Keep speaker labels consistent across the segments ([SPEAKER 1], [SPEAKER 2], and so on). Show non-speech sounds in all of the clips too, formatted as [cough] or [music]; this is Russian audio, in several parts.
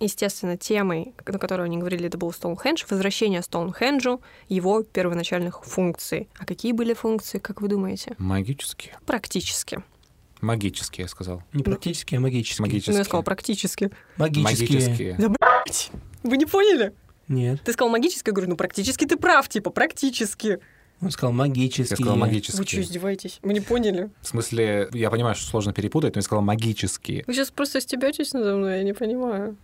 [SPEAKER 1] Естественно, темой, на которую они говорили, это был Стоунхендж, возвращение Стоунхенджу, его первоначальных функций. А какие были функции, как вы думаете?
[SPEAKER 2] Магические.
[SPEAKER 1] Практически.
[SPEAKER 2] Магические, я сказал.
[SPEAKER 3] Не практически, а магически.
[SPEAKER 2] Магические.
[SPEAKER 1] Ну, я сказала практически.
[SPEAKER 3] Магические.
[SPEAKER 2] Магические.
[SPEAKER 1] Да, блядь! Вы не поняли?
[SPEAKER 3] Нет.
[SPEAKER 1] Ты сказал магически, я говорю, ну, практически ты прав, типа, практически.
[SPEAKER 3] Он сказал магические.
[SPEAKER 2] Я сказал
[SPEAKER 1] Вы что,
[SPEAKER 2] магические.
[SPEAKER 1] издеваетесь? Вы не поняли?
[SPEAKER 2] В смысле, я понимаю, что сложно перепутать, но я сказал магические.
[SPEAKER 1] Вы сейчас просто стебетесь надо мной, я не понимаю.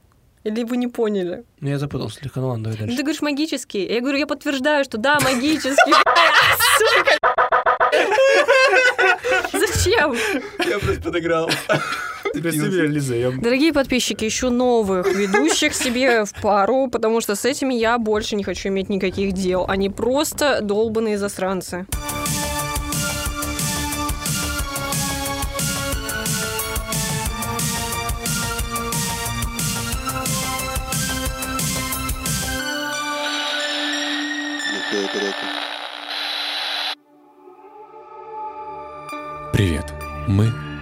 [SPEAKER 1] Или вы не поняли?
[SPEAKER 3] Ну, я запутался слегка, ну ладно, давай
[SPEAKER 1] Ну,
[SPEAKER 3] дальше.
[SPEAKER 1] ты говоришь магический. Я говорю, я подтверждаю, что да, магический. [laughs] Сука. Зачем?
[SPEAKER 3] Я просто подыграл.
[SPEAKER 2] Спасибо, Лиза. я-
[SPEAKER 1] Дорогие подписчики, ищу новых ведущих себе в пару, потому что с этими я больше не хочу иметь никаких дел. Они просто долбанные засранцы.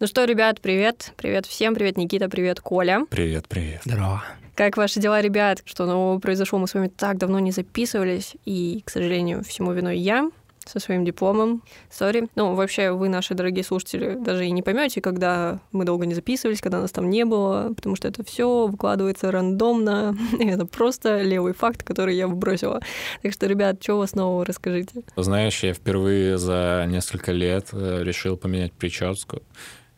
[SPEAKER 1] Ну что, ребят, привет. Привет всем. Привет, Никита. Привет, Коля.
[SPEAKER 2] Привет, привет.
[SPEAKER 3] Здорово.
[SPEAKER 1] Как ваши дела, ребят? Что нового произошло? Мы с вами так давно не записывались, и, к сожалению, всему виной я со своим дипломом. Сори. Ну, вообще, вы, наши дорогие слушатели, даже и не поймете, когда мы долго не записывались, когда нас там не было, потому что это все выкладывается рандомно. [laughs] Это просто левый факт, который я выбросила. Так что, ребят, что у вас нового, расскажите.
[SPEAKER 2] Знаешь, я впервые за несколько лет э, решил поменять прическу.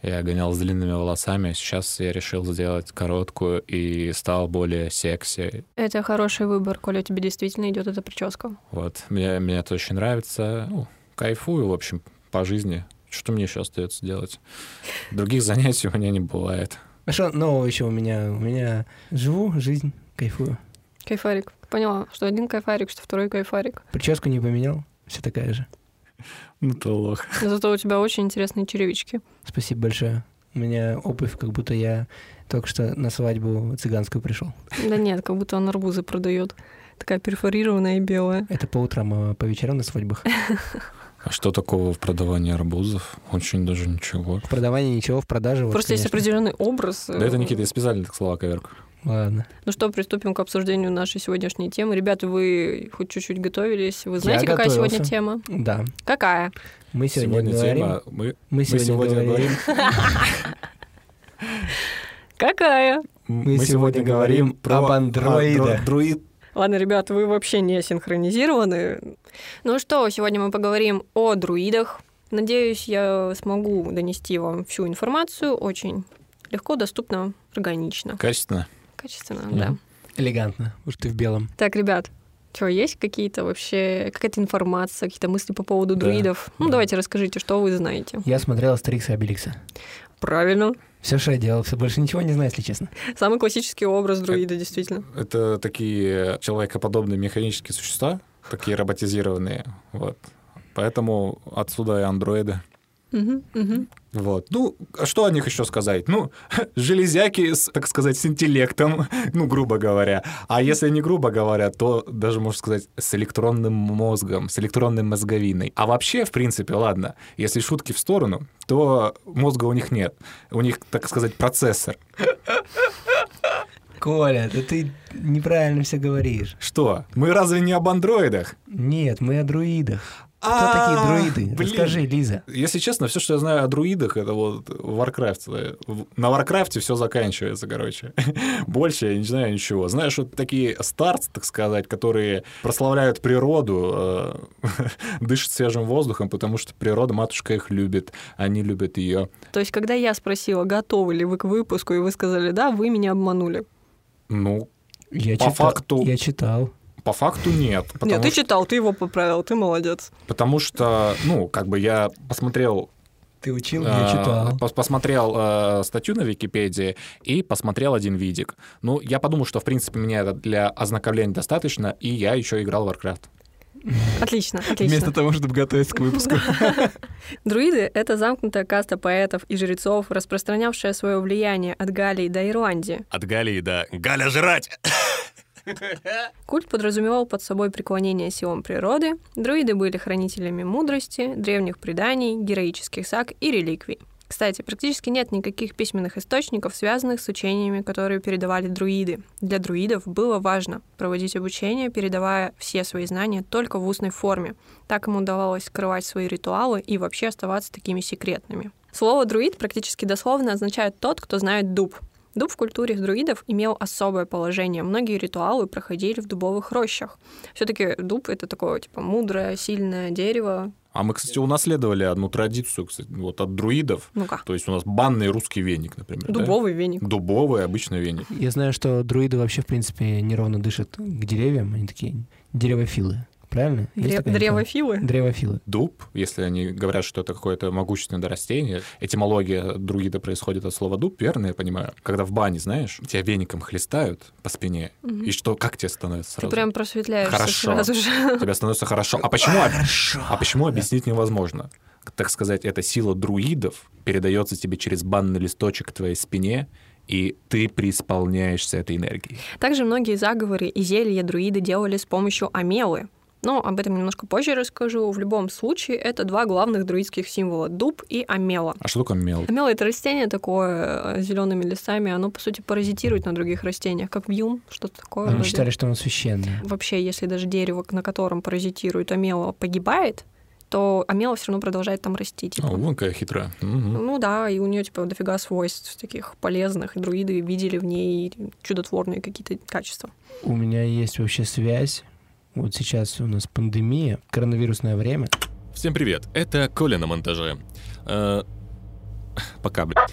[SPEAKER 2] Я гонял с длинными волосами, сейчас я решил сделать короткую и стал более секси.
[SPEAKER 1] Это хороший выбор, Коля, тебе действительно идет эта прическа.
[SPEAKER 2] Вот, мне, мне это очень нравится. Ну, кайфую, в общем, по жизни. Что мне еще остается делать? Других занятий у меня не бывает.
[SPEAKER 3] А что нового еще у меня? У меня живу, жизнь, кайфую.
[SPEAKER 1] Кайфарик. Поняла, что один кайфарик, что второй кайфарик.
[SPEAKER 3] Прическу не поменял, все такая же.
[SPEAKER 2] Ну, ты лох.
[SPEAKER 1] Зато у тебя очень интересные черевички.
[SPEAKER 3] Спасибо большое. У меня обувь, как будто я только что на свадьбу цыганскую пришел.
[SPEAKER 1] Да нет, как будто он арбузы продает. Такая перфорированная и белая.
[SPEAKER 3] Это по утрам, а по вечерам на свадьбах. [laughs]
[SPEAKER 2] А что такого в продавании арбузов? Очень даже ничего.
[SPEAKER 3] В продавании ничего, в продаже вот,
[SPEAKER 1] Просто есть
[SPEAKER 3] конечно.
[SPEAKER 1] определенный образ.
[SPEAKER 2] Да это, Никита, я специально так слова коверку.
[SPEAKER 3] Ладно.
[SPEAKER 1] Ну что, приступим к обсуждению нашей сегодняшней темы. Ребята, вы хоть чуть-чуть готовились? Вы знаете, какая
[SPEAKER 3] готовился.
[SPEAKER 1] сегодня тема?
[SPEAKER 3] Да.
[SPEAKER 1] Какая?
[SPEAKER 3] Мы сегодня, говорим...
[SPEAKER 2] тема... Мы,
[SPEAKER 3] Мы сегодня,
[SPEAKER 2] сегодня
[SPEAKER 3] говорим... [laughs]
[SPEAKER 1] Какая?
[SPEAKER 3] Мы сегодня говорим об андроидах.
[SPEAKER 2] А, друид.
[SPEAKER 1] Ладно, ребята, вы вообще не синхронизированы. Ну что, сегодня мы поговорим о друидах. Надеюсь, я смогу донести вам всю информацию очень легко, доступно, органично.
[SPEAKER 2] Качественно.
[SPEAKER 1] Качественно,
[SPEAKER 2] Мгм.
[SPEAKER 1] да.
[SPEAKER 3] Элегантно, уж ты в белом.
[SPEAKER 1] Так, ребят, что, есть какие-то вообще, какая-то информация, какие-то мысли по поводу
[SPEAKER 2] Да,
[SPEAKER 1] друидов? Ну,
[SPEAKER 2] да.
[SPEAKER 1] давайте расскажите, что вы знаете.
[SPEAKER 3] Я смотрел Астерикса и Обеликса.
[SPEAKER 1] Правильно.
[SPEAKER 3] Все, что я делал, все больше ничего не знаю, если честно.
[SPEAKER 1] Самый классический образ друида, действительно.
[SPEAKER 2] Это такие человекоподобные механические существа, такие роботизированные. Вот. Поэтому отсюда и андроиды. Вот. Ну, а что о них еще сказать? Ну, [laughs] железяки, с, так сказать, с интеллектом, [laughs] ну, грубо говоря. А если не грубо говоря, то даже, можно сказать, с электронным мозгом, с электронной мозговиной. А вообще, в принципе, ладно, если шутки в сторону, то мозга у них нет. У них, так сказать, процессор.
[SPEAKER 3] Коля, да ты неправильно все говоришь.
[SPEAKER 2] Что? Мы разве не об андроидах?
[SPEAKER 3] Нет, мы о друидах. Кто
[SPEAKER 2] А,
[SPEAKER 3] такие друиды?
[SPEAKER 2] блин.
[SPEAKER 3] Расскажи, Лиза.
[SPEAKER 2] Если честно, все, что я знаю о друидах, это вот Warcraft. На Warcraft все заканчивается, короче. [laughs] Больше я не знаю ничего. Знаешь, вот такие старцы, так сказать, которые прославляют природу, э, [laughs] дышат свежим воздухом, потому что природа, матушка их любит, они любят ее.
[SPEAKER 1] То есть, когда я спросила, готовы ли вы к выпуску, и вы сказали, да, вы меня обманули.
[SPEAKER 2] Ну,
[SPEAKER 3] Я
[SPEAKER 2] По
[SPEAKER 3] читал-
[SPEAKER 2] факту-
[SPEAKER 3] Я читал.
[SPEAKER 2] По факту нет.
[SPEAKER 1] Нет, ты
[SPEAKER 2] что,
[SPEAKER 1] читал, ты его поправил, ты молодец.
[SPEAKER 2] потому что, ну, как бы я посмотрел
[SPEAKER 3] Ты учил, я
[SPEAKER 2] А,
[SPEAKER 3] читал.
[SPEAKER 2] пос- Посмотрел э, статью на Википедии и посмотрел один видик. Ну, я подумал, что, в принципе, меня это для ознакомления достаточно, и я еще играл в Warcraft.
[SPEAKER 1] Отлично, отлично.
[SPEAKER 3] Вместо того, чтобы готовиться к выпуску. [laughs]
[SPEAKER 1] Друиды — это замкнутая каста поэтов и жрецов, распространявшая свое влияние от Галлии до Ирландии.
[SPEAKER 4] От Галии до «Галя жрать!» [laughs]
[SPEAKER 1] Культ подразумевал под собой преклонение силам природы. Друиды были хранителями мудрости, древних преданий, героических саг и реликвий. Кстати, практически нет никаких письменных источников, связанных с учениями, которые передавали друиды. Для друидов было важно проводить обучение, передавая все свои знания только в устной форме. Так им удавалось скрывать свои ритуалы и вообще оставаться такими секретными. Слово «друид» практически дословно означает «тот, кто знает дуб». Дуб в культуре друидов имел особое положение. Многие ритуалы проходили в дубовых рощах. Все-таки дуб это такое, типа, мудрое, сильное дерево.
[SPEAKER 2] А мы, кстати, унаследовали одну традицию, кстати, вот от друидов.
[SPEAKER 1] Ну-ка,
[SPEAKER 2] То есть у нас банный русский веник, например. да?
[SPEAKER 1] дубовый веник.
[SPEAKER 2] Дубовый обычный веник.
[SPEAKER 3] Я знаю, что друиды вообще, в принципе, неровно дышат к деревьям. Они такие деревофилы. Правильно?
[SPEAKER 1] Дре-? Древофилы.
[SPEAKER 3] Древофилы.
[SPEAKER 2] Дуб, если они говорят, что это какое-то могущественное растение, этимология друида происходит от слова дуб, верно я понимаю? Когда в бане, знаешь, тебя веником хлестают по спине,
[SPEAKER 1] Мгм.
[SPEAKER 2] и что, как тебе становится
[SPEAKER 1] Ты
[SPEAKER 2] сразу?
[SPEAKER 1] прям просветляешься
[SPEAKER 2] Хорошо.
[SPEAKER 1] сразу же. [laughs]
[SPEAKER 2] Тебе становится хорошо. А почему, а почему объяснить невозможно? Так сказать, эта сила друидов передается тебе через банный листочек к твоей спине, и ты преисполняешься этой энергией.
[SPEAKER 1] Также многие заговоры и зелья друиды делали с помощью амелы. Но об этом немножко позже расскажу. В любом случае, это два главных друидских символа — дуб и амела.
[SPEAKER 2] А что такое мел?
[SPEAKER 1] Амела — это растение такое с зелеными листами. Оно, по сути, паразитирует на других растениях, как вьюн, что-то такое.
[SPEAKER 3] Они считали, что оно священное.
[SPEAKER 1] Вообще, если даже дерево, на котором паразитирует амела, погибает, то амела все равно продолжает там расти. Типа.
[SPEAKER 2] О, вон какая хитрая. Мгм.
[SPEAKER 1] Ну да, и у нее типа дофига свойств таких полезных, и друиды видели в ней чудотворные какие-то качества.
[SPEAKER 3] У меня есть вообще связь. Вот сейчас у нас пандемия, коронавирусное время.
[SPEAKER 4] Всем привет, это Коля на монтаже. Э, Пока, блядь.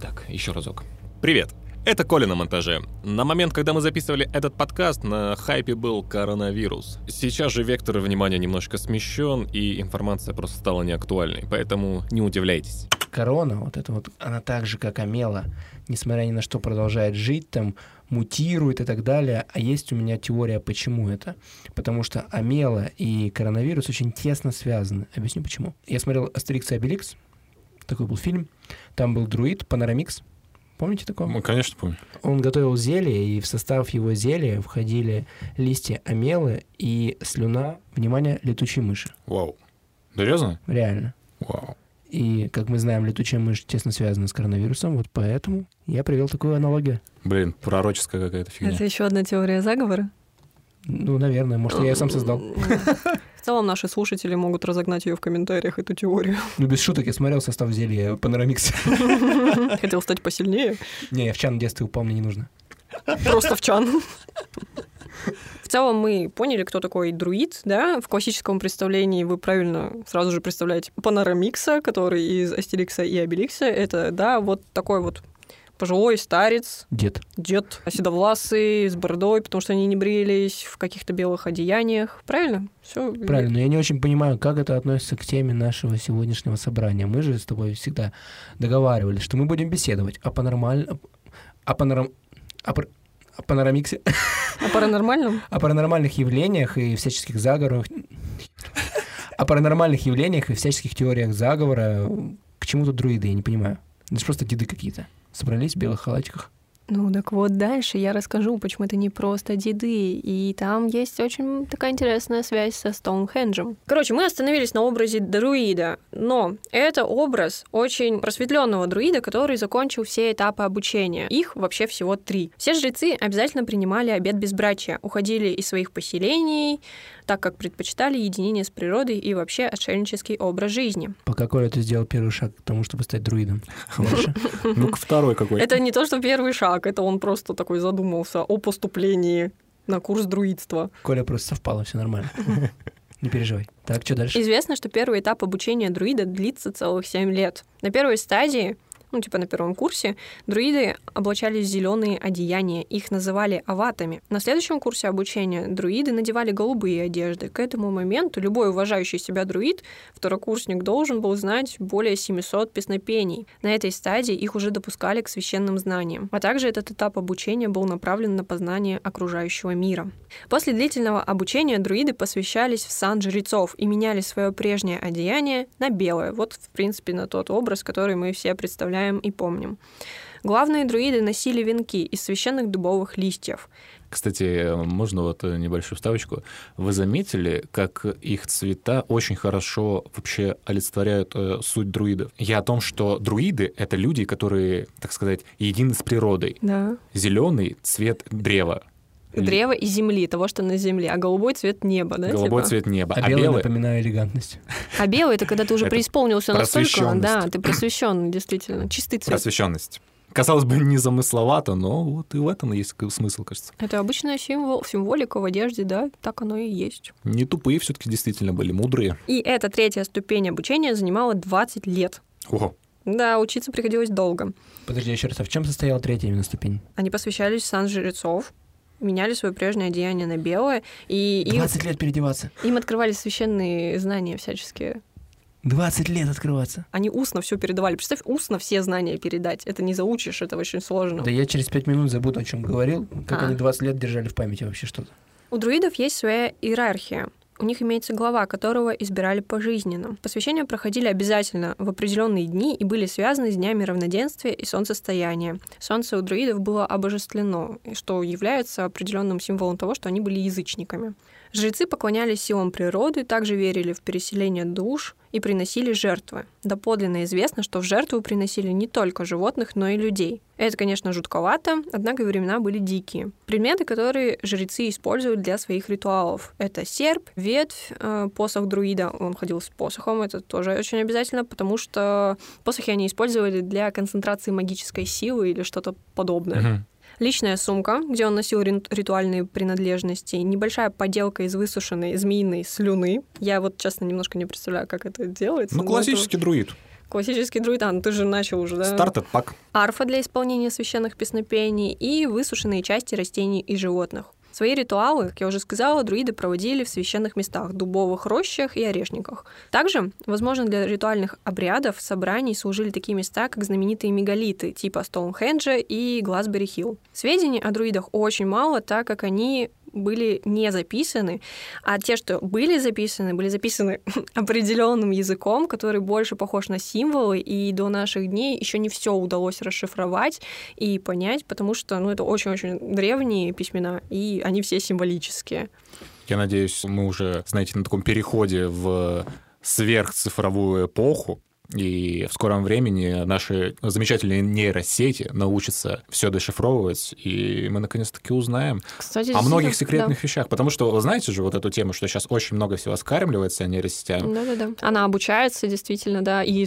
[SPEAKER 4] Так, еще разок. Привет, это Коля на монтаже. На момент, когда мы записывали этот подкаст, на хайпе был коронавирус. Сейчас же вектор внимания немножко смещен, и информация просто стала неактуальной, поэтому не удивляйтесь.
[SPEAKER 3] Корона, вот это вот, она так же, как Амела, несмотря ни на что продолжает жить, там, мутирует и так далее. А есть у меня теория, почему это. Потому что Амела и коронавирус очень тесно связаны. Объясню почему. Я смотрел «Астерикс и Обеликс», такой был фильм. Там был друид Панорамикс. Помните такого?
[SPEAKER 2] Ну, конечно, помню.
[SPEAKER 3] Он готовил зелье, и в состав его зелья входили листья амелы и слюна, внимание, летучей мыши.
[SPEAKER 2] Вау. Серьезно?
[SPEAKER 3] Реально.
[SPEAKER 2] Вау.
[SPEAKER 3] И, как мы знаем, летучая мышь тесно связана с коронавирусом, вот поэтому я привел такую аналогию.
[SPEAKER 2] Блин, пророческая какая-то фигня.
[SPEAKER 1] Это еще одна теория заговора.
[SPEAKER 3] Ну, наверное, может, я ее сам создал.
[SPEAKER 1] В целом наши слушатели могут разогнать ее в комментариях, эту теорию.
[SPEAKER 3] Ну, без шуток, я смотрел состав зелья Панорамикс. [laughs]
[SPEAKER 1] Хотел стать посильнее.
[SPEAKER 3] Не, я в чан в детстве упал, мне не нужно.
[SPEAKER 1] Просто в чан. В целом мы поняли, кто такой друид, да? В классическом представлении вы правильно сразу же представляете Панорамикса, который из Астерикса и Обеликса. Это, да, вот такой вот пожилой старец,
[SPEAKER 3] Дед.
[SPEAKER 1] дед, седовласый, с бородой, потому что они не брились, в каких-то белых одеяниях. Правильно? Все
[SPEAKER 3] Правильно, но я не очень понимаю, как это относится к теме нашего сегодняшнего собрания. Мы же с тобой всегда договаривались, что мы будем беседовать о панормаль... о панорам... о, о панорамиксе,
[SPEAKER 1] О паранормальном? [laughs]
[SPEAKER 3] о паранормальных явлениях и всяческих заговорах, о паранормальных явлениях и всяческих теориях заговора. К чему тут друиды, я не понимаю. Это же просто деды какие-то. Собрались в белых халатиках.
[SPEAKER 1] Ну, так вот дальше я расскажу, почему это не просто деды. И там есть очень такая интересная связь со Стоунхенджем. Короче, мы остановились на образе друида, но это образ очень просветленного друида, который закончил все этапы обучения. Их вообще всего три. Все жрецы обязательно принимали обет безбрачия, уходили из своих поселений, так как предпочитали единение с природой и вообще отшельнический образ жизни.
[SPEAKER 3] Пока Коля ты сделал первый шаг к тому, чтобы стать друидом. [laughs]
[SPEAKER 2] Ну-ка, второй какой. [laughs]
[SPEAKER 1] Это не то, что первый шаг, это он просто такой задумался о поступлении на курс друидства.
[SPEAKER 3] Коля просто совпало, все нормально. [laughs] Не переживай. Так, что дальше?
[SPEAKER 1] Известно, что первый этап обучения друида длится целых 7 лет. На первой стадии ну, типа на первом курсе, друиды облачались в зеленые одеяния, их называли аватами. На следующем курсе обучения друиды надевали голубые одежды. К этому моменту любой уважающий себя друид, второкурсник, должен был знать более 700 песнопений. На этой стадии их уже допускали к священным знаниям. А также этот этап обучения был направлен на познание окружающего мира. После длительного обучения друиды посвящались в сан жрецов и меняли свое прежнее одеяние на белое. Вот, в принципе, на тот образ, который мы все представляем и помним. Главные друиды носили венки из священных дубовых листьев.
[SPEAKER 2] Кстати, можно вот небольшую вставочку. Вы заметили, как их цвета очень хорошо вообще олицетворяют э, суть друидов? Я о том, что друиды — это люди, которые, так сказать, едины с природой.
[SPEAKER 1] Да.
[SPEAKER 2] Зеленый цвет древа,
[SPEAKER 1] Древо и земли, того, что на земле, а голубой цвет неба, да?
[SPEAKER 2] голубой
[SPEAKER 1] типа?
[SPEAKER 2] цвет неба.
[SPEAKER 3] А, белый, напоминаю, элегантность.
[SPEAKER 1] А белый это когда ты уже преисполнился настолько, да, ты просвещенный, действительно, чистый цвет.
[SPEAKER 2] Просвещенность. Казалось бы, незамысловато, но вот и в этом есть смысл, кажется.
[SPEAKER 1] Это обычная символ, символика в одежде, да, так оно и есть.
[SPEAKER 2] Не тупые все-таки действительно были, мудрые.
[SPEAKER 1] И эта третья ступень обучения занимала 20 лет.
[SPEAKER 2] Ого.
[SPEAKER 1] Да, учиться приходилось долго.
[SPEAKER 3] Подожди, еще раз, а в чем состояла третья именно ступень?
[SPEAKER 1] Они посвящались сан жрецов, меняли свое прежнее одеяние на белое, и им,
[SPEAKER 3] 20 лет переодеваться.
[SPEAKER 1] им открывали священные знания всяческие.
[SPEAKER 3] 20 лет открываться.
[SPEAKER 1] Они устно все передавали. Представь, устно все знания передать. Это не заучишь, это очень сложно.
[SPEAKER 3] Да я через 5 минут забуду, о чем говорил, как
[SPEAKER 1] А.
[SPEAKER 3] они 20 лет держали в памяти вообще что-то.
[SPEAKER 1] У друидов есть своя иерархия. У них имеется глава, которого избирали пожизненно. Посвящения проходили обязательно в определенные дни и были связаны с днями равноденствия и солнцестояния. Солнце у друидов было обожествлено, что является определенным символом того, что они были язычниками. Жрецы поклонялись силам природы, также верили в переселение душ и приносили жертвы. Доподлинно известно, что в жертву приносили не только животных, но и людей. Это, конечно, жутковато, однако времена были дикие. Предметы, которые жрецы используют для своих ритуалов. Это серп, ветвь, э, посох друида. Он ходил с посохом, это тоже очень обязательно, потому что посохи они использовали для концентрации магической силы или что-то подобное. Личная сумка, где он носил ритуальные принадлежности, небольшая поделка из высушенной змеиной слюны. Я вот, честно, немножко не представляю, как это делается.
[SPEAKER 2] Ну, классический друид.
[SPEAKER 1] это Классический друид, а, ну ты же начал уже, да?
[SPEAKER 2] Стартед пак.
[SPEAKER 1] Арфа для исполнения священных песнопений и высушенные части растений и животных. Свои ритуалы, как я уже сказала, друиды проводили в священных местах, дубовых рощах и орешниках. Также, возможно, для ритуальных обрядов, собраний служили такие места, как знаменитые мегалиты, типа Стоунхенджа и Глазбери Хилл. Сведений о друидах очень мало, так как они были не записаны, а те, что были записаны, были записаны [laughs] определенным языком, который больше похож на символы, и до наших дней еще не все удалось расшифровать и понять, потому что ну, это очень-очень древние письмена, и они все символические.
[SPEAKER 2] Я надеюсь, мы уже, знаете, на таком переходе в сверхцифровую эпоху, и в скором времени наши замечательные нейросети научатся все дешифровывать, и мы наконец-таки узнаем
[SPEAKER 1] Кстати,
[SPEAKER 2] о многих секретных вещах. Потому что, вы знаете же вот эту тему, что сейчас очень много всего скармливается нейросетями.
[SPEAKER 1] Да. Да-да-да. Она обучается, действительно, да. И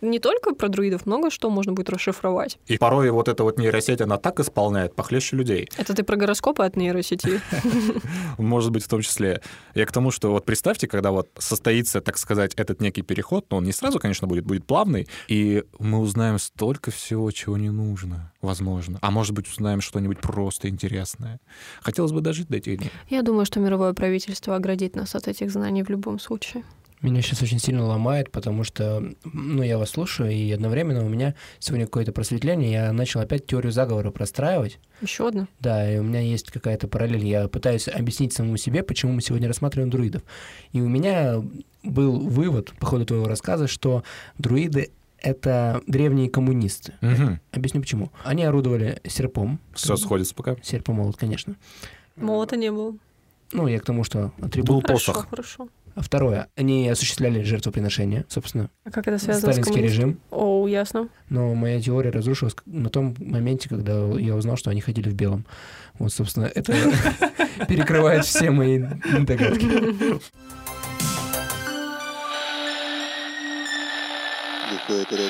[SPEAKER 1] не только про друидов, много что можно будет расшифровать.
[SPEAKER 2] И порой вот эта вот нейросеть, она так исполняет похлеще людей.
[SPEAKER 1] Это ты про гороскопы от нейросети? [laughs]
[SPEAKER 2] Может быть, в том числе. Я к тому, что вот представьте, когда вот состоится, так сказать, этот некий переход, но он не сразу, конечно, будет, будет плавный, и мы узнаем столько всего, чего не нужно, возможно. А может быть, узнаем что-нибудь просто интересное. Хотелось бы дожить до этих дней.
[SPEAKER 1] Я думаю, что мировое правительство оградит нас от этих знаний в любом случае.
[SPEAKER 3] Меня сейчас очень сильно ломает, потому что, ну, я вас слушаю, и одновременно у меня сегодня какое-то просветление, я начал опять теорию заговора простраивать.
[SPEAKER 1] Еще одна.
[SPEAKER 3] Да, и у меня есть какая-то параллель. Я пытаюсь объяснить самому себе, почему мы сегодня рассматриваем друидов. И у меня был вывод по ходу твоего рассказа, что друиды — это древние коммунисты.
[SPEAKER 2] Мгм.
[SPEAKER 3] Объясню почему. Они орудовали серпом.
[SPEAKER 2] Все сходится пока.
[SPEAKER 3] Серп и молот, конечно.
[SPEAKER 1] Молота не было.
[SPEAKER 3] Ну, я к тому, что атрибут.
[SPEAKER 2] Был
[SPEAKER 1] Хорошо,
[SPEAKER 2] посох.
[SPEAKER 1] хорошо.
[SPEAKER 3] А второе, они осуществляли жертвоприношения, собственно,
[SPEAKER 1] А как это связано с
[SPEAKER 3] сталинский
[SPEAKER 1] коммунизмом?
[SPEAKER 3] режим.
[SPEAKER 1] О, ясно.
[SPEAKER 3] Но моя теория разрушилась на том моменте, когда я узнал, что они ходили в белом. Вот, собственно, это [laughs] перекрывает все мои догадки.
[SPEAKER 5] Это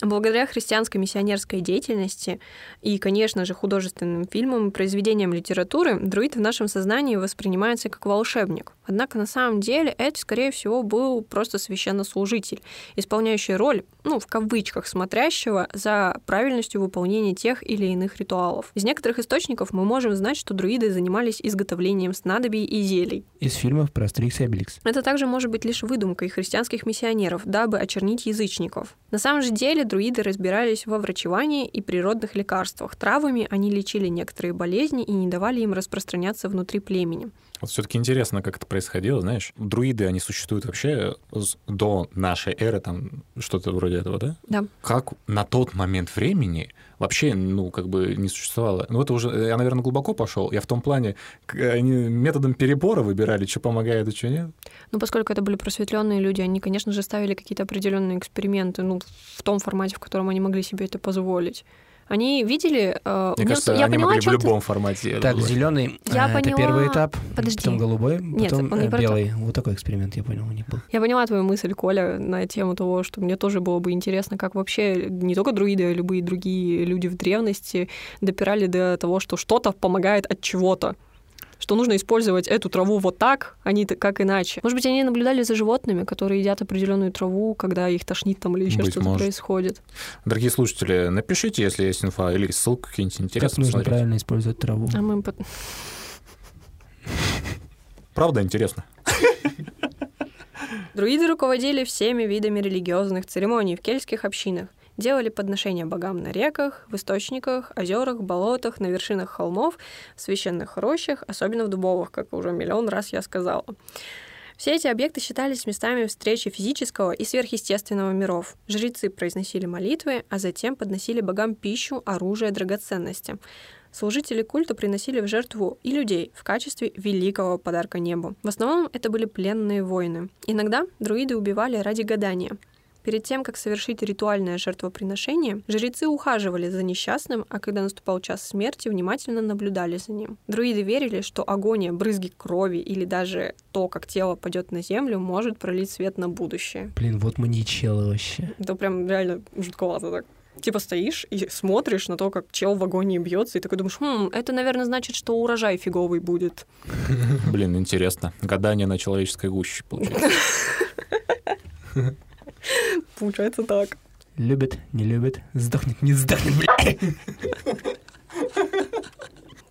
[SPEAKER 1] Благодаря христианской миссионерской деятельности и, конечно же, художественным фильмам и произведениям литературы, друид в нашем сознании воспринимается как волшебник. Однако на самом деле это, скорее всего, был просто священнослужитель, исполняющий роль ну, в кавычках, смотрящего за правильностью выполнения тех или иных ритуалов. Из некоторых источников мы можем знать, что друиды занимались изготовлением снадобий и зелий.
[SPEAKER 3] Из фильмов про Астерикс и Обеликс.
[SPEAKER 1] Это также может быть лишь выдумкой христианских миссионеров, дабы очернить язычников. На самом же деле друиды разбирались во врачевании и природных лекарствах. Травами они лечили некоторые болезни и не давали им распространяться внутри племени.
[SPEAKER 2] Вот все-таки интересно, как это происходило, знаешь. Друиды, они существуют вообще до нашей эры, там что-то вроде этого, да?
[SPEAKER 1] Да.
[SPEAKER 2] Как на тот момент времени вообще, ну, как бы не существовало. Ну, это уже, я, наверное, глубоко пошел. Я в том плане, они методом перебора выбирали, что помогает, а что нет.
[SPEAKER 1] Ну, поскольку это были просветленные люди, они, конечно же, ставили какие-то определенные эксперименты, ну, в том формате, в котором они могли себе это позволить. Они видели... э,
[SPEAKER 2] Мне кажется,
[SPEAKER 1] я
[SPEAKER 2] они
[SPEAKER 1] поняла,
[SPEAKER 2] могли в
[SPEAKER 1] чём ты-
[SPEAKER 2] любом формате.
[SPEAKER 3] Так, зеленый
[SPEAKER 1] Я
[SPEAKER 3] это
[SPEAKER 1] поняла.
[SPEAKER 3] первый этап,
[SPEAKER 1] Подожди.
[SPEAKER 3] потом голубой,
[SPEAKER 1] Нет,
[SPEAKER 3] потом
[SPEAKER 1] он не
[SPEAKER 3] э,
[SPEAKER 1] про
[SPEAKER 3] белый. Вот такой эксперимент, я понял, у них был.
[SPEAKER 1] Я поняла твою мысль, Коля, на тему того, что мне тоже было бы интересно, как вообще не только друиды, а любые другие люди в древности допирали до того, что что-то помогает от чего-то что нужно использовать эту траву вот так, а не как иначе. Может быть, они наблюдали за животными, которые едят определенную траву, когда их тошнит там или еще
[SPEAKER 2] Быть
[SPEAKER 1] что-то
[SPEAKER 2] может.
[SPEAKER 1] происходит.
[SPEAKER 2] Дорогие слушатели, напишите, если есть инфа, или ссылку какие-нибудь
[SPEAKER 3] Как
[SPEAKER 2] интересные.
[SPEAKER 3] нужно
[SPEAKER 2] посмотреть.
[SPEAKER 3] правильно использовать траву.
[SPEAKER 1] А мы
[SPEAKER 2] Правда интересно.
[SPEAKER 1] Друиды руководили всеми видами религиозных церемоний в кельтских общинах, делали подношения богам на реках, в источниках, озерах, болотах, на вершинах холмов, в священных рощах, особенно в дубовых, как уже миллион раз я сказала. Все эти объекты считались местами встречи физического и сверхъестественного миров. Жрецы произносили молитвы, а затем подносили богам пищу, оружие, драгоценности. Служители культа приносили в жертву и людей в качестве великого подарка небу. В основном это были пленные воины. Иногда друиды убивали ради гадания. Перед тем, как совершить ритуальное жертвоприношение, жрецы ухаживали за несчастным, а когда наступал час смерти, внимательно наблюдали за ним. Друиды верили, что агония, брызги крови или даже то, как тело падет на землю, может пролить свет на будущее.
[SPEAKER 3] Блин, вот мы не челы вообще.
[SPEAKER 1] Это прям реально жутковато так. Типа стоишь и смотришь на то, как чел в агонии бьется, и такой думаешь, хм, это, наверное, значит, что урожай фиговый будет.
[SPEAKER 2] Блин, интересно. Гадание на человеческой гуще, получается. [laughs] [laughs]
[SPEAKER 1] Получается так.
[SPEAKER 3] Любит, не любит, сдохнет, не сдохнет.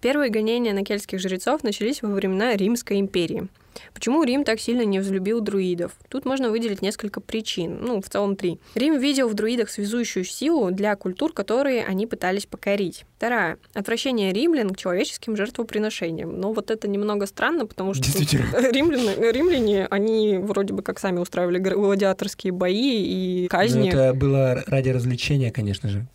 [SPEAKER 1] Первые гонения на кельтских жрецов начались во времена Римской империи. Почему Рим так сильно не взлюбил друидов? Тут можно выделить несколько причин, ну, в целом три. Рим видел в друидах связующую силу для культур, которые они пытались покорить. Вторая. Отвращение римлян к человеческим жертвоприношениям. Но вот это немного странно, потому что [laughs] римляне, римляне, они вроде бы как сами устраивали гладиаторские бои и
[SPEAKER 3] Ну,
[SPEAKER 1] казни.
[SPEAKER 3] это было ради развлечения, конечно же,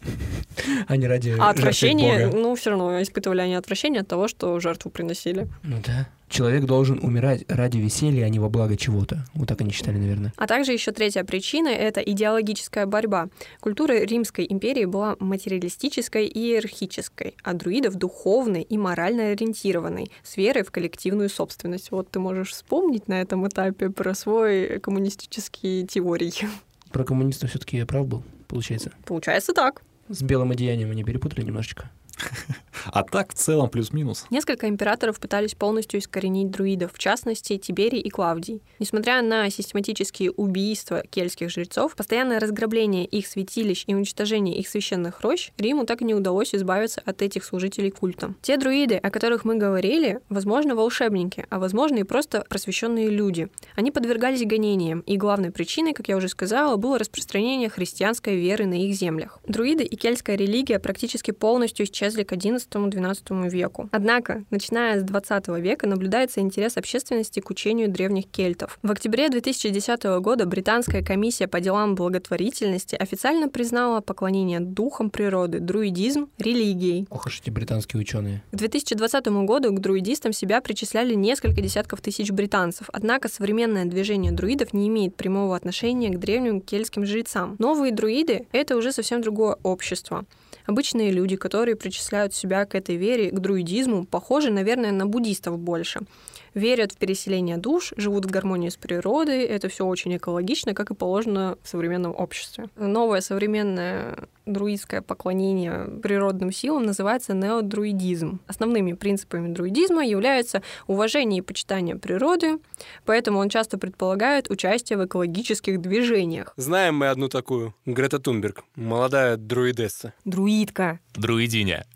[SPEAKER 3] [laughs] а не ради
[SPEAKER 1] А отвращение, ну, все равно испытывали они отвращение от того, что жертву приносили.
[SPEAKER 3] Ну да. Человек должен умирать ради веселья, а не во благо чего-то. Вот так они считали, наверное.
[SPEAKER 1] А также еще третья причина — это идеологическая борьба. Культура Римской империи была материалистической и иерархической, а друидов — духовной и морально ориентированной, с верой в коллективную собственность. Вот ты можешь вспомнить на этом этапе про свой коммунистические теории. [laughs]
[SPEAKER 3] Про коммунистов все-таки я прав был, получается.
[SPEAKER 1] Получается так.
[SPEAKER 3] С белым одеянием они перепутали немножечко. [laughs]
[SPEAKER 2] А так в целом плюс-минус.
[SPEAKER 1] Несколько императоров пытались полностью искоренить друидов, в частности, Тиберий и Клавдий. Несмотря на систематические убийства кельтских жрецов, постоянное разграбление их святилищ и уничтожение их священных рощ, Риму так и не удалось избавиться от этих служителей культа. Те друиды, о которых мы говорили, возможно, волшебники, а возможно и просто просвещенные люди. Они подвергались гонениям, и главной причиной, как я уже сказала, было распространение христианской веры на их землях. Друиды и кельтская религия практически полностью исчезли к XI-XII веку. Однако, начиная с XX века, наблюдается интерес общественности к учению древних кельтов. В октябре 2010 года Британская комиссия по делам благотворительности официально признала поклонение духам природы, друидизм, религией.
[SPEAKER 3] Ох уж эти британские ученые.
[SPEAKER 1] К 2020 году к друидистам себя причисляли несколько десятков тысяч британцев, однако современное движение друидов не имеет прямого отношения к древним кельтским жрецам. Новые друиды — это уже совсем другое общество. Обычные люди, которые причисляют себя к этой вере, к друидизму, похожи, наверное, на буддистов больше. Верят в переселение душ, живут в гармонии с природой. Это все очень экологично, как и положено в современном обществе. Новое современное друидское поклонение природным силам называется неодруидизм. Основными принципами друидизма являются уважение и почитание природы, поэтому он часто предполагает участие в экологических движениях.
[SPEAKER 6] Знаем мы одну такую, Грета Тунберг, молодая друидесса.
[SPEAKER 1] Друидка.
[SPEAKER 7] Друидиня.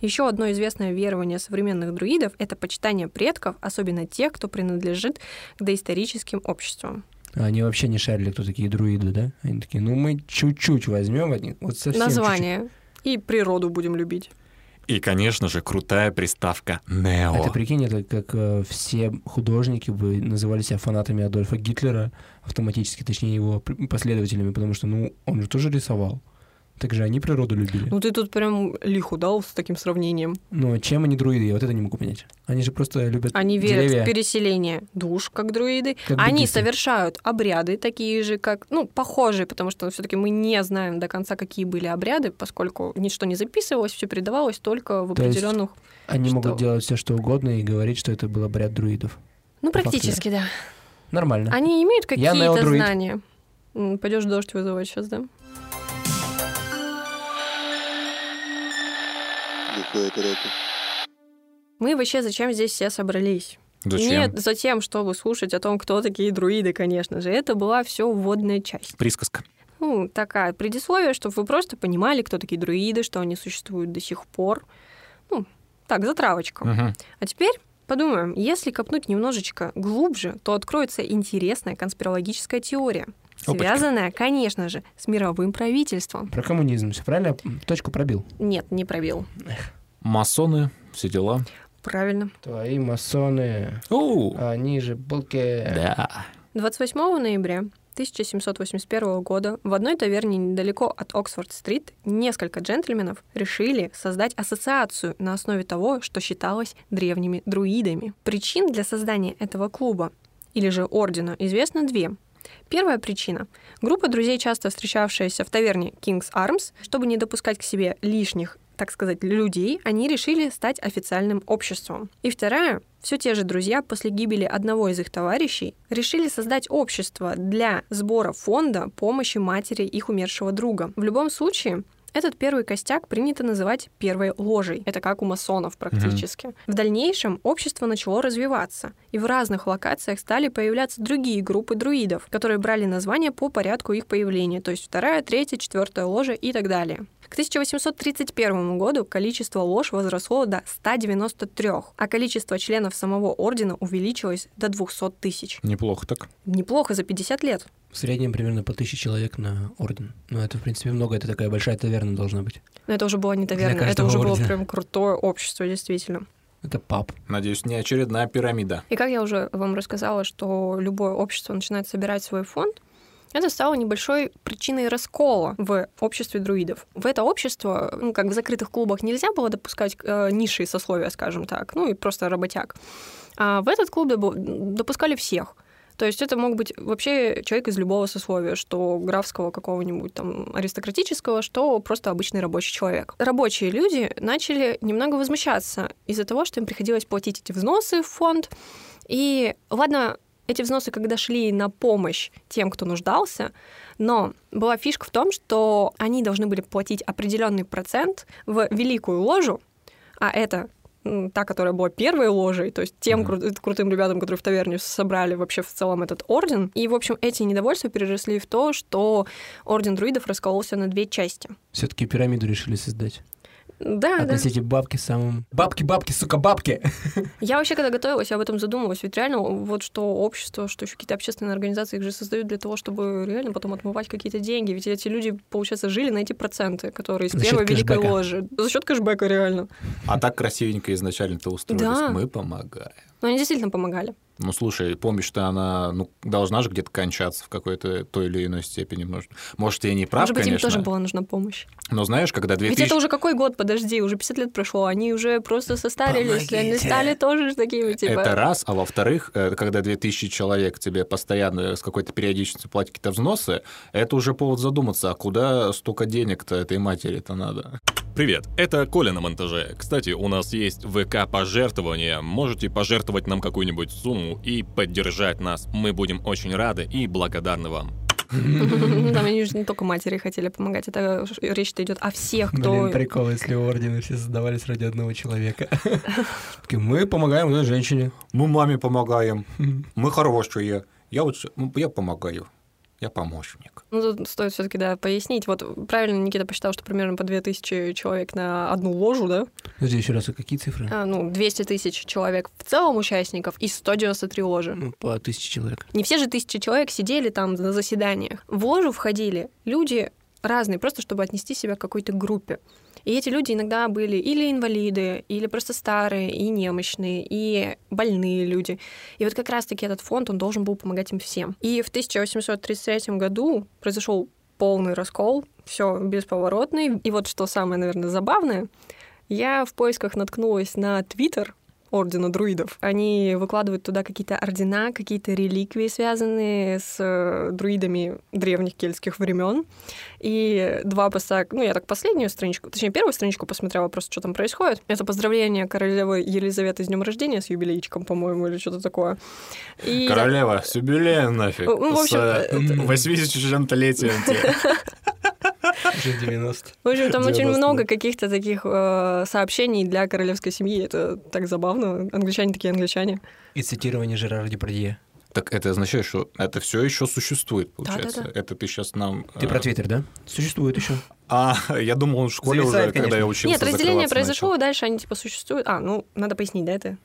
[SPEAKER 1] Еще одно известное верование современных друидов — это почитание предков, особенно тех, кто принадлежит к доисторическим обществам.
[SPEAKER 3] А Они вообще не шарили, кто такие друиды, да? Они такие, ну мы чуть-чуть возьмем от них, вот совсем чуть-чуть.
[SPEAKER 1] Название. И природу будем любить.
[SPEAKER 2] И, конечно же, крутая приставка «Нео».
[SPEAKER 3] Это прикинь, это как э, все художники бы называли себя фанатами Адольфа Гитлера автоматически, точнее его последователями, потому что, ну, он же тоже рисовал. Так же они природу любили.
[SPEAKER 1] Ну ты тут прям лиху дал с таким сравнением.
[SPEAKER 3] Но чем они друиды? Я вот это не могу понять. Они же просто любят
[SPEAKER 1] Они верят
[SPEAKER 3] деревья.
[SPEAKER 1] в переселение душ, как друиды.
[SPEAKER 3] Как
[SPEAKER 1] Они
[SPEAKER 3] буддисты.
[SPEAKER 1] совершают обряды такие же, как, ну, похожие, потому что все-таки мы не знаем до конца, какие были обряды, поскольку ничто не записывалось, все передавалось только в определенных.
[SPEAKER 3] Они
[SPEAKER 1] что?
[SPEAKER 3] могут делать все, что угодно и говорить, что это был обряд друидов.
[SPEAKER 1] Ну, практически, да.
[SPEAKER 3] Нормально.
[SPEAKER 1] Они имеют какие-то знания. Пойдешь дождь вызывать сейчас, да?
[SPEAKER 5] Глухой трек.
[SPEAKER 1] Мы вообще зачем здесь все собрались?
[SPEAKER 2] Зачем?
[SPEAKER 1] Нет, за тем, чтобы слушать о том, кто такие друиды, конечно же. Это была все вводная часть.
[SPEAKER 2] Присказка.
[SPEAKER 1] Ну, такая предисловие, чтобы вы просто понимали, кто такие друиды, что они существуют до сих пор. Ну, так, затравочка.
[SPEAKER 2] Мгм.
[SPEAKER 1] А теперь подумаем, если копнуть немножечко глубже, то откроется интересная конспирологическая теория,
[SPEAKER 2] Опачки.
[SPEAKER 1] связанная, конечно же, с мировым правительством.
[SPEAKER 3] Про коммунизм все правильно? Точку пробил.
[SPEAKER 1] Нет, не пробил.
[SPEAKER 2] Масоны, все дела.
[SPEAKER 1] Правильно.
[SPEAKER 3] Твои масоны,
[SPEAKER 2] Оу,
[SPEAKER 3] они же булки.
[SPEAKER 2] да.
[SPEAKER 1] 28 ноября 1781 года в одной таверне недалеко от Оксфорд-стрит несколько джентльменов решили создать ассоциацию на основе того, что считалось древними друидами. Причин для создания этого клуба или же ордена известно две. Первая причина. Группа друзей, часто встречавшаяся в таверне King's Arms, чтобы не допускать к себе лишних, так сказать, людей, они решили стать официальным обществом. И вторая. Все те же друзья после гибели одного из их товарищей решили создать общество для сбора фонда помощи матери их умершего друга. В любом случае, этот первый костяк принято называть первой ложей. Это как у масонов практически. В дальнейшем общество начало развиваться, и в разных локациях стали появляться другие группы друидов, которые брали название по порядку их появления, то есть вторая, третья, четвертая ложа и так далее. К 1831 году количество лож возросло до 193, а количество членов самого ордена увеличилось до 200 тысяч.
[SPEAKER 2] Неплохо так.
[SPEAKER 1] Неплохо за 50 лет.
[SPEAKER 3] В среднем примерно по тысяче человек на орден. Ну, это, в принципе, много. Это такая большая таверна должна быть.
[SPEAKER 1] Но это уже была не таверна, это уже было
[SPEAKER 3] ордена.
[SPEAKER 1] прям крутое общество, действительно.
[SPEAKER 3] Это паб.
[SPEAKER 2] Надеюсь, не очередная пирамида.
[SPEAKER 1] И как я уже вам рассказала, что любое общество начинает собирать свой фонд, это стало небольшой причиной раскола в обществе друидов. В это общество, ну, как в закрытых клубах нельзя было допускать э, низшие сословия, скажем так, ну и просто работяг. А в этот клуб допускали всех. То есть это мог быть вообще человек из любого сословия, что графского какого-нибудь там аристократического, что просто обычный рабочий человек. Рабочие люди начали немного возмущаться из-за того, что им приходилось платить эти взносы в фонд. И ладно, эти взносы, когда шли на помощь тем, кто нуждался, но была фишка в том, что они должны были платить определенный процент в великую ложу, а это та, которая была первой ложей, то есть тем кру- крутым ребятам, которые в таверне собрали вообще в целом этот орден. И, в общем, эти недовольства переросли в то, что орден друидов раскололся на две части.
[SPEAKER 3] Все-таки пирамиду решили создать.
[SPEAKER 1] Да, да.
[SPEAKER 3] Относите бабки самым... Бабки, бабки, сука, бабки! [laughs]
[SPEAKER 1] Я вообще, когда готовилась, я об этом задумывалась. Ведь реально вот что общество, что еще какие-то общественные организации их же создают для того, чтобы реально потом отмывать какие-то деньги. Ведь эти люди, получается, жили на эти проценты, которые из
[SPEAKER 3] За
[SPEAKER 1] первой великой ложи. За счет кэшбэка, реально.
[SPEAKER 2] А так красивенько изначально-то устроились.
[SPEAKER 1] Да.
[SPEAKER 2] Мы помогаем.
[SPEAKER 1] Но они действительно помогали.
[SPEAKER 2] Ну, слушай, помощь-то она ну, должна же где-то кончаться в какой-то той или иной степени. Может, может я не прав,
[SPEAKER 1] Может быть,
[SPEAKER 2] конечно.
[SPEAKER 1] им тоже была нужна помощь.
[SPEAKER 2] Но знаешь, когда 2000...
[SPEAKER 1] Ведь это уже какой год, подожди, уже 50 лет прошло, они уже просто состарились, они
[SPEAKER 3] Помогите.
[SPEAKER 1] стали тоже такими, типа...
[SPEAKER 2] Это раз, а во-вторых, э, когда 2000 человек тебе постоянно с какой-то периодичностью платят какие-то взносы, это уже повод задуматься, а куда столько денег-то этой матери-то надо?
[SPEAKER 7] Привет, это Коля на монтаже. Кстати, у нас есть ВК-пожертвование. Можете пожертвовать нам какую-нибудь сумму и поддержать нас. Мы будем очень рады и благодарны вам.
[SPEAKER 1] Там они же не только матери хотели помогать, это речь-то идет о всех, кто...
[SPEAKER 3] Блин, прикол, если ордены все создавались ради одного человека. [laughs] Мы помогаем этой женщине.
[SPEAKER 2] Мы маме помогаем. Мы хорошие. Я вот я помогаю. Я помощник.
[SPEAKER 1] Ну, тут стоит все таки да, пояснить. Вот правильно Никита посчитал, что примерно по 2000 человек на одну ложу, да?
[SPEAKER 3] Подожди, еще раз, а какие цифры?
[SPEAKER 1] А, ну, 200 тысяч человек в целом участников и 193 ложи.
[SPEAKER 3] Ну, по тысяче человек.
[SPEAKER 1] Не все же тысячи человек сидели там на заседаниях. В ложу входили люди разные, просто чтобы отнести себя к какой-то группе. И эти люди иногда были или инвалиды, или просто старые, и немощные, и больные люди. И вот как раз-таки этот фонд, он должен был помогать им всем. И в 1833 году произошел полный раскол, все бесповоротный. И вот что самое, наверное, забавное, я в поисках наткнулась на Твиттер ордена друидов. Они выкладывают туда какие-то ордена, какие-то реликвии, связанные с э, друидами древних кельтских времен. И два поста, ну, я так последнюю страничку, точнее, первую страничку посмотрела просто, что там происходит. Это поздравление королевы Елизаветы с днем рождения, с юбилейчиком, по-моему, или что-то такое.
[SPEAKER 2] И... Королева, с юбилеем нафиг.
[SPEAKER 1] Ну, в общем,
[SPEAKER 2] с э, 80 летием [laughs]
[SPEAKER 3] Уже 90.
[SPEAKER 1] В общем, там очень
[SPEAKER 3] 90,
[SPEAKER 1] много
[SPEAKER 3] да.
[SPEAKER 1] каких-то таких э, сообщений для королевской семьи. Это так забавно. Англичане такие англичане.
[SPEAKER 3] И цитирование Жерара Депардье.
[SPEAKER 2] Так это означает, что это все еще существует, получается.
[SPEAKER 1] Да-да-да.
[SPEAKER 2] Это ты сейчас нам...
[SPEAKER 3] Ты
[SPEAKER 2] э,
[SPEAKER 3] про Твиттер, да? Существует еще.
[SPEAKER 2] А, [laughs] я думал, он в школе
[SPEAKER 3] Зависает,
[SPEAKER 2] уже, когда
[SPEAKER 3] конечно.
[SPEAKER 2] я учился,
[SPEAKER 1] Нет, разделение произошло,
[SPEAKER 2] начал.
[SPEAKER 1] дальше они типа существуют. А, ну, надо пояснить, да, это?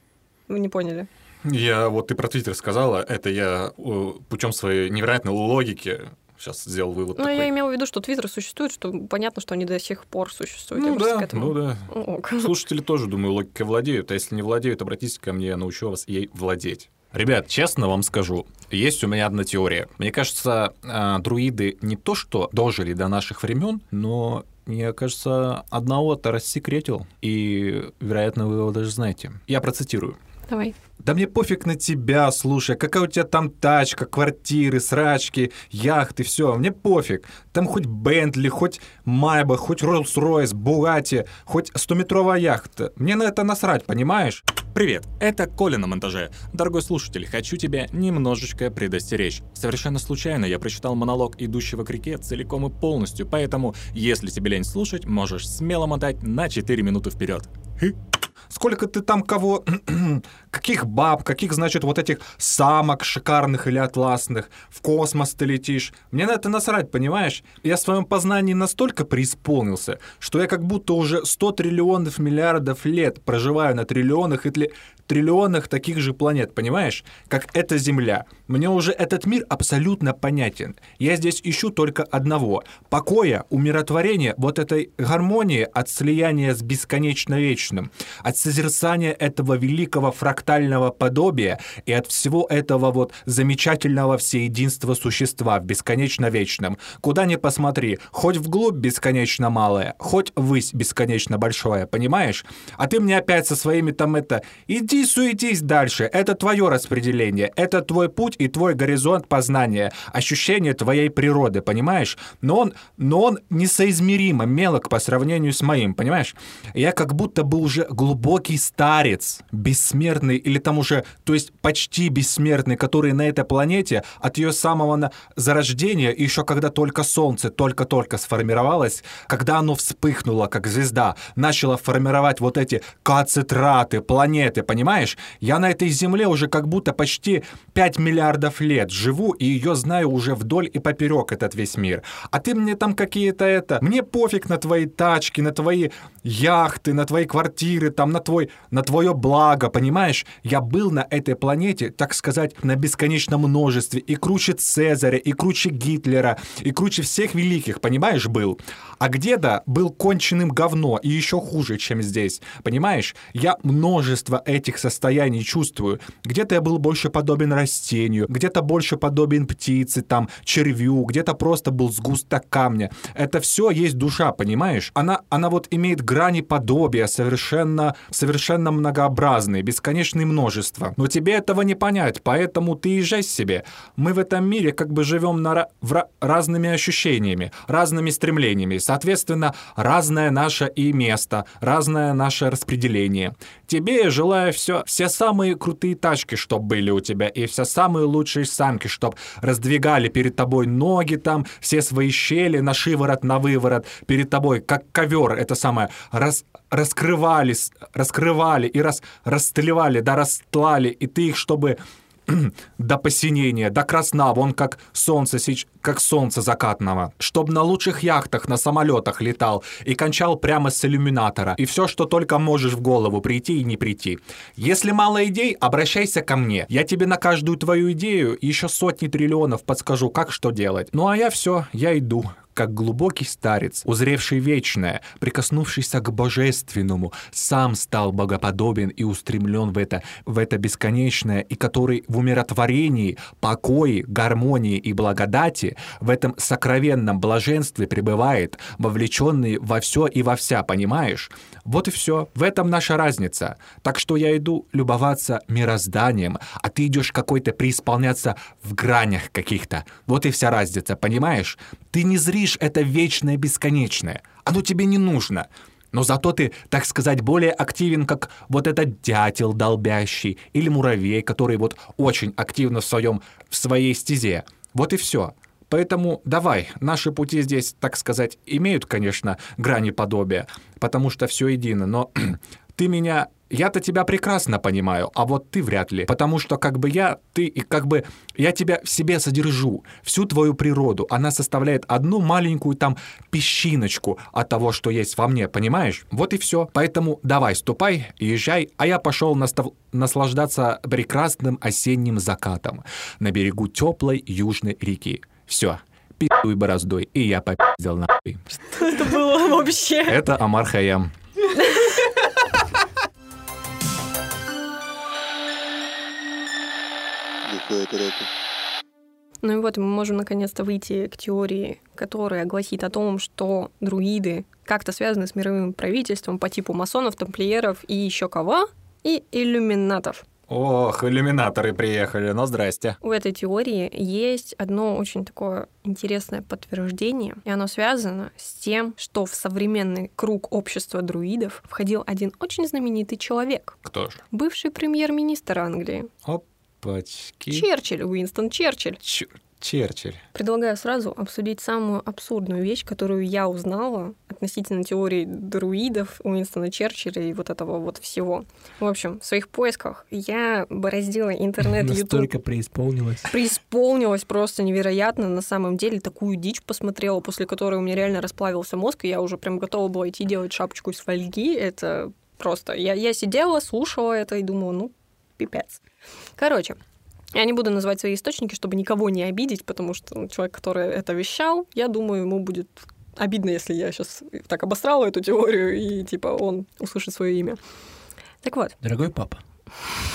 [SPEAKER 1] Вы не поняли.
[SPEAKER 2] Я, вот ты про Твиттер сказала, это я э, путем своей невероятной логики сейчас сделал вывод
[SPEAKER 1] Ну,
[SPEAKER 2] такой.
[SPEAKER 1] я имела в виду, что Твиттер существует, что понятно, что они до сих пор существуют. Я
[SPEAKER 2] Ну
[SPEAKER 1] просто
[SPEAKER 2] да,
[SPEAKER 1] к этому.
[SPEAKER 2] ну да.
[SPEAKER 1] Ок.
[SPEAKER 2] Слушатели тоже, думаю, логикой владеют. А если не владеют, обратитесь ко мне, я научу вас ей владеть. Ребят, честно вам скажу, есть у меня одна теория. Мне кажется, а, друиды не то что дожили до наших времен, но мне кажется, одного-то рассекретил, и, вероятно, вы его даже знаете. Я процитирую.
[SPEAKER 1] Давай.
[SPEAKER 2] Да мне пофиг на тебя, слушай, какая у тебя там тачка, квартиры, срачки, яхты, все, мне пофиг. Там хоть Бентли, хоть Майба, хоть Роллс-Ройс, Бугатти, хоть 100-метровая яхта. Мне на это насрать, понимаешь?
[SPEAKER 7] Привет, это Коля на монтаже. Дорогой слушатель, хочу тебя немножечко предостеречь. Совершенно случайно я прочитал монолог идущего к реке целиком и полностью, поэтому, если тебе лень слушать, можешь смело мотать на 4 минуты вперед.
[SPEAKER 2] Сколько ты там кого... каких баб, каких, значит, вот этих самок шикарных или атласных, в космос ты летишь. Мне на это насрать, понимаешь? Я в своем познании настолько преисполнился, что я как будто уже 100 триллионов миллиардов лет проживаю на триллионах и тли- триллионах таких же планет, понимаешь? Как эта Земля. Мне уже этот мир абсолютно понятен. Я здесь ищу только одного — покоя, умиротворения, вот этой гармонии от слияния с бесконечно вечным, от созерцания этого великого фрактального подобия и от всего этого вот замечательного всеединства существа в бесконечно вечном. Куда ни посмотри, хоть вглубь бесконечно малое, хоть ввысь бесконечно большое, понимаешь? А ты мне опять со своими там это... Иди суетись дальше, это твое распределение, это твой путь и твой горизонт познания, ощущение твоей природы, понимаешь? Но он, но он несоизмеримо мелок по сравнению с моим, понимаешь? Я как будто бы уже глубокий старец, бессмертный или там уже, то есть почти бессмертный, который на этой планете от ее самого зарождения, и еще когда только Солнце только-только сформировалось, когда оно вспыхнуло, как звезда, начало формировать вот эти кацетраты, планеты, понимаешь? Я на этой Земле уже как будто почти 5 миллиардов лет живу, и ее знаю уже вдоль и поперек этот весь мир. А ты мне там какие-то это... Мне пофиг на твои тачки, на твои яхты, на твои квартиры, там, на, твой, на твое благо, понимаешь? Я был на этой планете, так сказать, на бесконечном множестве, и круче Цезаря, и круче Гитлера, и круче всех великих, понимаешь, был. А где-то был конченным говно, и еще хуже, чем здесь, понимаешь? Я множество этих состояний чувствую. Где-то я был больше подобен растению, где-то больше подобен птице, там, червю, где-то просто был сгусток камня. Это все есть душа, понимаешь? Она, она вот имеет грани подобия, совершенно совершенно многообразные, бесконечные множества. Но тебе этого не понять, поэтому ты езжай себе. Мы в этом мире как бы живем на, в ра- разными ощущениями, разными стремлениями. Соответственно, разное наше и место, разное наше распределение. Тебе я желаю все, все самые крутые тачки, чтобы были у тебя, и все самые лучшие самки, чтобы раздвигали перед тобой ноги там, все свои щели на шиворот, на выворот, перед тобой, как ковер, это самое, рас, раскрывали, с- раскрывали и рас, растлевали, да растлали, и ты их, чтобы [clears throat] до посинения, до красна, вон как солнце, как солнце закатного, чтоб на лучших яхтах, на самолетах летал и кончал прямо с иллюминатора, и все, что только можешь в голову прийти и не прийти. Если мало идей, обращайся ко мне. Я тебе на каждую твою идею еще сотни триллионов подскажу, как что делать. Ну а я все, я иду как глубокий старец, узревший вечное, прикоснувшийся к божественному, сам стал богоподобен и устремлен в это, в это бесконечное, и который в умиротворении, покое, гармонии и благодати, в этом сокровенном блаженстве пребывает, вовлеченный во все и во вся, понимаешь? Вот и все. В этом наша разница. Так что я иду любоваться мирозданием, а ты идешь какой-то преисполняться в гранях каких-то. Вот и вся разница, понимаешь? Ты не зришь это вечное бесконечное. Оно тебе не нужно. Но зато ты, так сказать, более активен, как вот этот дятел долбящий или муравей, который вот очень активно в, своем, в своей стезе. Вот и все. Поэтому давай, наши пути здесь, так сказать, имеют, конечно, грани подобия, потому что все едино, но [clears throat] ты меня... Я-то тебя прекрасно понимаю, а вот ты вряд ли. Потому что как бы я, ты и как бы я тебя в себе содержу, всю твою природу. Она составляет одну маленькую там песчиночку от того, что есть во мне, понимаешь? Вот и все. Поэтому давай, ступай, езжай, а я пошел настав... наслаждаться прекрасным осенним закатом на берегу теплой южной реки. Все, пи***уй бороздой, и я попиздил нахуй.
[SPEAKER 1] Это было вообще.
[SPEAKER 2] Это Амар Хаям. [laughs]
[SPEAKER 5] Глухое треки.
[SPEAKER 1] Ну и вот мы можем наконец-то выйти к теории, которая гласит о том, что друиды как-то связаны с мировым правительством по типу масонов, тамплиеров и еще кого? И иллюминатов.
[SPEAKER 2] Ох, иллюминаторы приехали, ну здрасте.
[SPEAKER 1] У этой теории есть одно очень такое интересное подтверждение, и оно связано с тем, что в современный круг общества друидов входил один очень знаменитый человек,
[SPEAKER 2] Кто же?
[SPEAKER 1] бывший премьер-министр Англии,
[SPEAKER 2] Опачки.
[SPEAKER 1] Черчилль, Уинстон Черчилль.
[SPEAKER 2] Чер- Черчилль.
[SPEAKER 1] Предлагаю сразу обсудить самую абсурдную вещь, которую я узнала относительно теории друидов, Уинстона Черчилля и вот этого вот всего. В общем, в своих поисках я бороздила интернет, YouTube,
[SPEAKER 3] Настолько преисполнилась.
[SPEAKER 1] преисполнилась просто невероятно. На самом деле такую дичь посмотрела, после которой у меня реально расплавился мозг, и я уже прям готова была идти делать шапочку из фольги. Это просто... Я, я сидела, слушала это и думала, ну, пипец. Короче, я не буду называть свои источники, чтобы никого не обидеть, потому что ну, человек, который это вещал, я думаю, ему будет обидно, если я сейчас так обосрала эту теорию, и типа он услышит свое имя. Так вот,
[SPEAKER 3] Дорогой папа,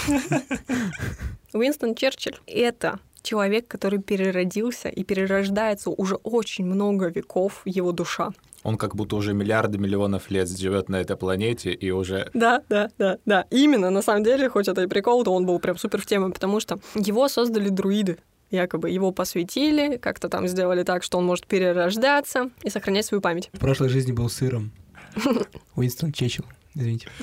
[SPEAKER 3] [laughs]
[SPEAKER 1] Уинстон Черчилль — это человек, который переродился и перерождается уже очень много веков его душа.
[SPEAKER 2] Он как будто уже миллиарды миллионов лет живет на этой планете и уже...
[SPEAKER 1] Да, да, да, да. Именно, на самом деле, хоть это и прикол, то он был прям супер в теме, потому что его создали друиды. Якобы его посвятили, как-то там сделали так, что он может перерождаться и сохранять свою память.
[SPEAKER 3] в прошлой жизни был сыром. Уинстон Чечил, извините. [laughs]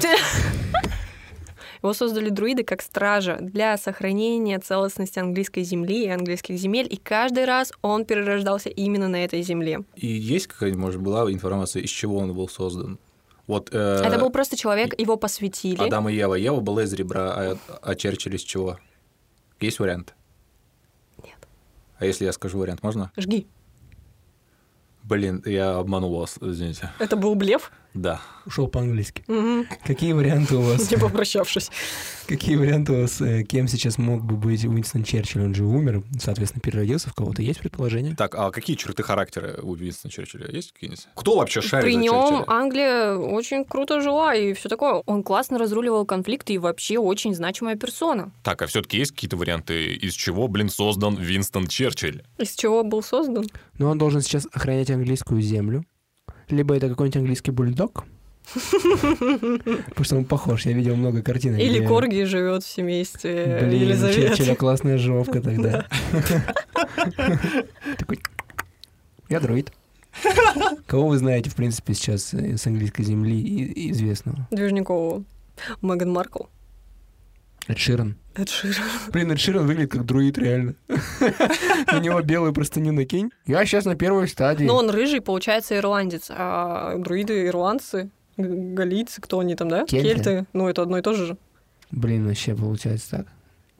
[SPEAKER 1] Его создали друиды как стража для сохранения целостности английской земли и английских земель, и каждый раз он перерождался именно на этой земле.
[SPEAKER 2] И есть какая-нибудь, может, была информация, из чего он был создан? Вот э,
[SPEAKER 1] Это был просто человек, его посвятили.
[SPEAKER 2] Адам и Ева. Ева была из ребра, а, а Черчилль из чего? Есть вариант?
[SPEAKER 1] Нет.
[SPEAKER 2] А если я скажу вариант, можно?
[SPEAKER 1] Жги.
[SPEAKER 2] Блин, я обманул вас, извините.
[SPEAKER 1] Это был блеф,
[SPEAKER 2] Да.
[SPEAKER 3] Ушел по-английски.
[SPEAKER 1] Мгм.
[SPEAKER 3] Какие варианты у вас? [laughs]
[SPEAKER 1] не попрощавшись.
[SPEAKER 3] Какие варианты у вас? э, Кем сейчас мог бы быть Уинстон Черчилль? Он же умер, соответственно, переродился в кого-то. Есть предположение?
[SPEAKER 2] Так, а какие черты характера у Винстона Черчилля есть какие-нибудь? Кто вообще шарит
[SPEAKER 1] При
[SPEAKER 2] за
[SPEAKER 1] нем
[SPEAKER 2] Черчилля?
[SPEAKER 1] Англия очень круто жила и все такое. Он классно разруливал конфликты и вообще очень значимая персона.
[SPEAKER 7] Так, а все-таки есть какие-то варианты, из чего, блин, создан Винстон Черчилль?
[SPEAKER 1] Из чего был создан?
[SPEAKER 3] Но он должен сейчас охранять английскую землю. Либо это какой-нибудь английский бульдог, Потому что он похож, я видел много картин.
[SPEAKER 1] Или
[SPEAKER 3] где-
[SPEAKER 1] Корги живет в семействе
[SPEAKER 3] Блин,
[SPEAKER 1] Елизаветы.
[SPEAKER 3] Черчилля классная жопка тогда. Такой, я друид. Кого вы знаете, в принципе, сейчас с английской земли известного?
[SPEAKER 1] Движникову. Меган Маркл.
[SPEAKER 3] Эд Ширан.
[SPEAKER 1] Эд Ширан.
[SPEAKER 3] Блин, Эд Ширан выглядит как друид, реально. [laughs] На него белую простыню накинь. Я сейчас на первой стадии.
[SPEAKER 1] Но он рыжий, получается, ирландец. А друиды ирландцы, галийцы, кто они там, да?
[SPEAKER 3] Кельты.
[SPEAKER 1] Ну, это одно и то же.
[SPEAKER 3] Блин, вообще получается так.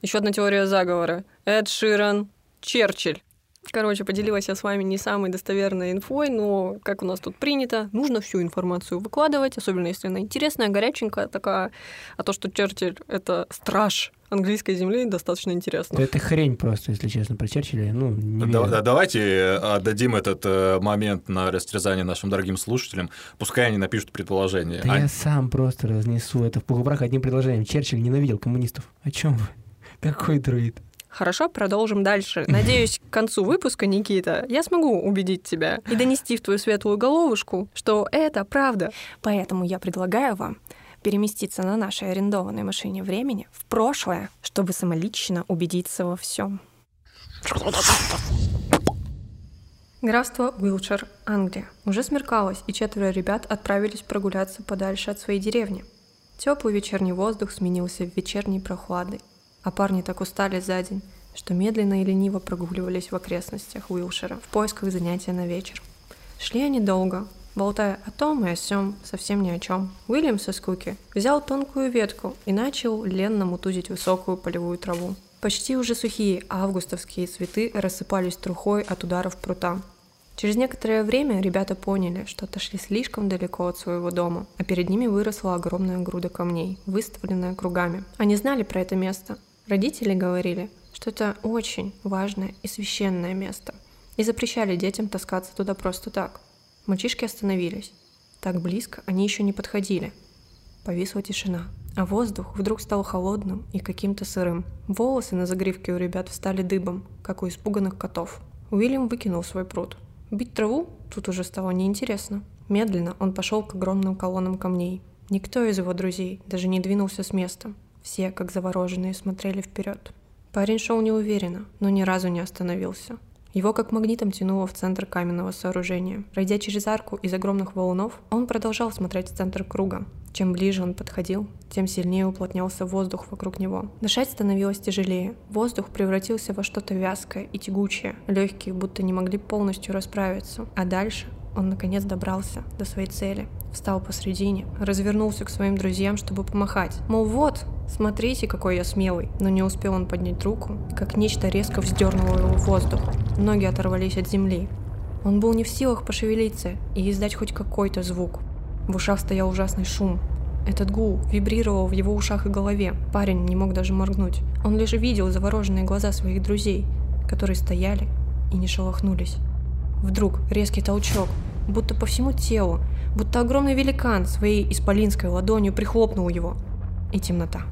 [SPEAKER 1] Еще одна теория заговора. Эд Ширан, Черчилль. Короче, поделилась я с вами не самой достоверной инфой, но, как у нас тут принято, нужно всю информацию выкладывать, особенно если она интересная, горяченькая такая. А то, что Черчилль — это страж английской земли, достаточно интересно.
[SPEAKER 3] Да это хрень просто, если честно, про Черчилля. Ну, не
[SPEAKER 2] Да- да- давайте э, отдадим этот э, момент на растерзание нашим дорогим слушателям. Пускай они напишут предположение.
[SPEAKER 3] Да
[SPEAKER 2] А-
[SPEAKER 3] я сам просто разнесу это в пух и прах одним предложением. Черчилль ненавидел коммунистов. О чем вы? Какой друид?
[SPEAKER 1] Хорошо, продолжим дальше. [laughs] Надеюсь, к концу выпуска, Никита, я смогу убедить тебя и донести в твою светлую головушку, что это правда. Поэтому я предлагаю вам переместиться на нашей арендованной машине времени в прошлое, чтобы самолично убедиться во всем. Графство Уилчер, Англия. Уже смеркалось, и четверо ребят отправились прогуляться подальше от своей деревни. Теплый вечерний воздух сменился вечерней прохладой, а парни так устали за день, что медленно и лениво прогуливались в окрестностях Уилшера в поисках занятия на вечер. Шли они долго, болтая о том и о сём, совсем ни о чем. Уильям со скуки взял тонкую ветку и начал ленно мутузить высокую полевую траву. Почти уже сухие августовские цветы рассыпались трухой от ударов прута. Через некоторое время ребята поняли, что отошли слишком далеко от своего дома, а перед ними выросла огромная груда камней, выставленная кругами. Они знали про это место. Родители говорили, что это очень важное и священное место, и запрещали детям таскаться туда просто так. Мальчишки остановились. Так близко они еще не подходили. Повисла тишина, а воздух вдруг стал холодным и каким-то сырым. Волосы на загривке у ребят встали дыбом, как у испуганных котов. Уильям выкинул свой пруд. Бить траву тут уже стало неинтересно. Медленно он пошел к огромным колоннам камней. Никто из его друзей даже не двинулся с места. Все, как завороженные, смотрели вперед. Парень шел неуверенно, но ни разу не остановился. Его как магнитом тянуло в центр каменного сооружения. Пройдя через арку из огромных валунов, он продолжал смотреть в центр круга. Чем ближе он подходил, тем сильнее уплотнялся воздух вокруг него. Дышать становилось тяжелее. Воздух превратился во что-то вязкое и тягучее. Легкие будто не могли полностью расправиться. А дальше он наконец добрался до своей цели. Встал посредине, развернулся к своим друзьям, чтобы помахать. Мол, вот, смотрите, какой я смелый. Но не успел он поднять руку, как нечто резко вздернуло его в воздух. Ноги оторвались от земли. Он был не в силах пошевелиться и издать хоть какой-то звук. В ушах стоял ужасный шум. Этот гул вибрировал в его ушах и голове. Парень не мог даже моргнуть. Он лишь видел завороженные глаза своих друзей, которые стояли и не шелохнулись. Вдруг резкий толчок, будто по всему телу, будто огромный великан своей исполинской ладонью прихлопнул его. И темнота.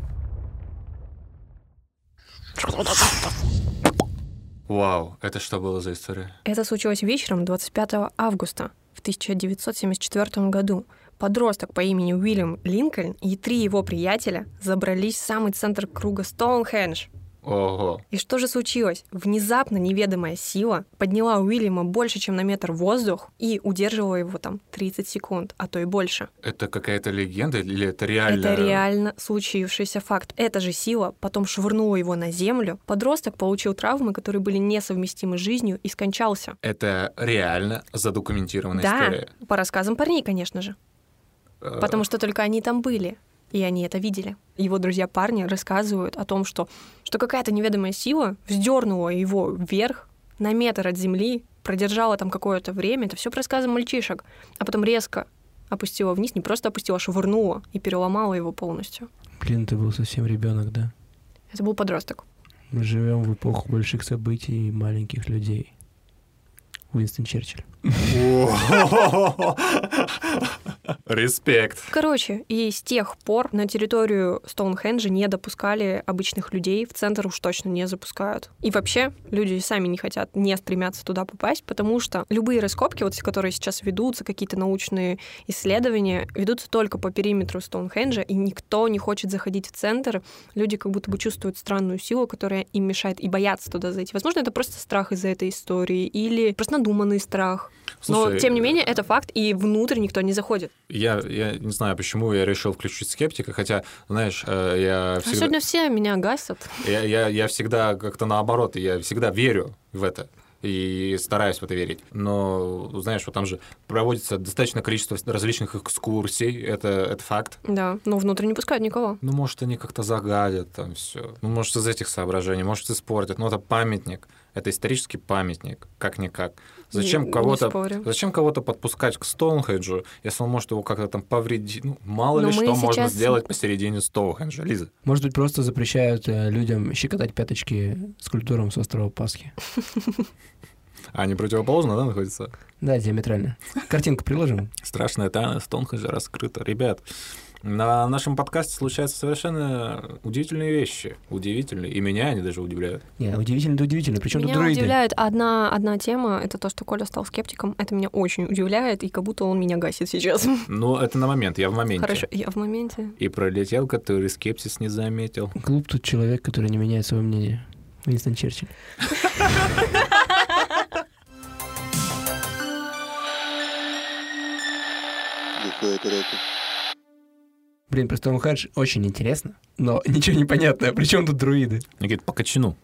[SPEAKER 2] Вау, это что было за история?
[SPEAKER 1] Это случилось вечером 25 августа в 1974 году. Подросток по имени Уильям Линкольн и три его приятеля забрались в самый центр круга Стоунхендж.
[SPEAKER 2] Ого.
[SPEAKER 1] И что же случилось? Внезапно неведомая сила подняла Уильяма больше, чем на метр в воздух и удерживала его там 30 секунд, а то и больше.
[SPEAKER 2] Это какая-то легенда или это реально?
[SPEAKER 1] Это реально случившийся факт. Эта же сила потом швырнула его на землю. Подросток получил травмы, которые были несовместимы с жизнью и скончался.
[SPEAKER 2] Это реально задокументированная
[SPEAKER 1] да,
[SPEAKER 2] история.
[SPEAKER 1] по рассказам парней, конечно же.
[SPEAKER 2] Э,
[SPEAKER 1] Потому что только они там были, и они это видели. Его друзья-парни рассказывают о том, что, что какая-то неведомая сила вздернула его вверх на метр от земли, продержала там какое-то время. Это все по рассказам мальчишек. А потом резко опустила вниз, не просто опустила, а швырнула и переломала его полностью.
[SPEAKER 3] Блин, ты был совсем ребенок, да?
[SPEAKER 1] Это был подросток.
[SPEAKER 3] Мы живем в эпоху больших событий и маленьких людей. Уинстон Черчилль.
[SPEAKER 2] Респект.
[SPEAKER 1] Короче, и с тех пор на территорию Стоунхенджа не допускали обычных людей, в центр уж точно не запускают. И вообще люди сами не хотят, не стремятся туда попасть, потому что любые раскопки, вот которые сейчас ведутся, какие-то научные исследования, ведутся только по периметру Стоунхенджа, и никто не хочет заходить в центр. Люди как будто бы чувствуют странную силу, которая им мешает, и боятся туда зайти. Возможно, это просто страх из-за этой истории, или просто надуманный страх. Но,
[SPEAKER 2] Слушай,
[SPEAKER 1] тем не менее, это факт, и внутрь никто не заходит.
[SPEAKER 2] Я, я не знаю, почему я решил включить скептика, хотя, знаешь, э, я
[SPEAKER 1] А
[SPEAKER 2] всегда...
[SPEAKER 1] сегодня все меня гасят.
[SPEAKER 2] Я, я, я всегда как-то наоборот, я всегда верю в это и стараюсь в это верить. Но, знаешь, вот там же проводится достаточное количество различных экскурсий, это, это факт.
[SPEAKER 1] Да, но внутрь не пускают никого.
[SPEAKER 2] Ну, может, они как-то загадят там все. Ну, может, из этих соображений, может, испортят. Ну, это памятник. Это исторический памятник, как-никак. Зачем кого-то зачем кого-то подпускать к Стоунхенджу, если он может его как-то там повредить? Ну, мало
[SPEAKER 1] Но
[SPEAKER 2] ли что можно
[SPEAKER 1] сейчас-
[SPEAKER 2] сделать посередине Стоунхенджа, Лиза.
[SPEAKER 3] Может быть, просто запрещают э, людям щекотать пяточки скульптурам с острова Пасхи.
[SPEAKER 2] А [laughs] они противоположно, да, находятся?
[SPEAKER 3] Да, диаметрально. Картинку приложим.
[SPEAKER 2] Страшная тайна Стоунхенджа раскрыта. Ребят, на нашем подкасте случаются совершенно удивительные вещи. Удивительные. И меня они даже удивляют.
[SPEAKER 3] Не, удивительно, да удивительно. Причем тут
[SPEAKER 1] меня
[SPEAKER 3] дроиды?
[SPEAKER 1] удивляет одна, одна тема, это то, что Коля стал скептиком. Это меня очень удивляет, и как будто он меня гасит сейчас.
[SPEAKER 2] Но это на момент, я в моменте.
[SPEAKER 1] Хорошо, я в моменте.
[SPEAKER 2] И пролетел, который скепсис не заметил.
[SPEAKER 3] Глуп тут человек, который не меняет свое мнение. Уинстон Черчилль.
[SPEAKER 5] Глухое треки.
[SPEAKER 3] Блин, про Стоунхендж очень интересно, но [laughs] ничего не понятно. Причем тут друиды?
[SPEAKER 2] Никит, по качану.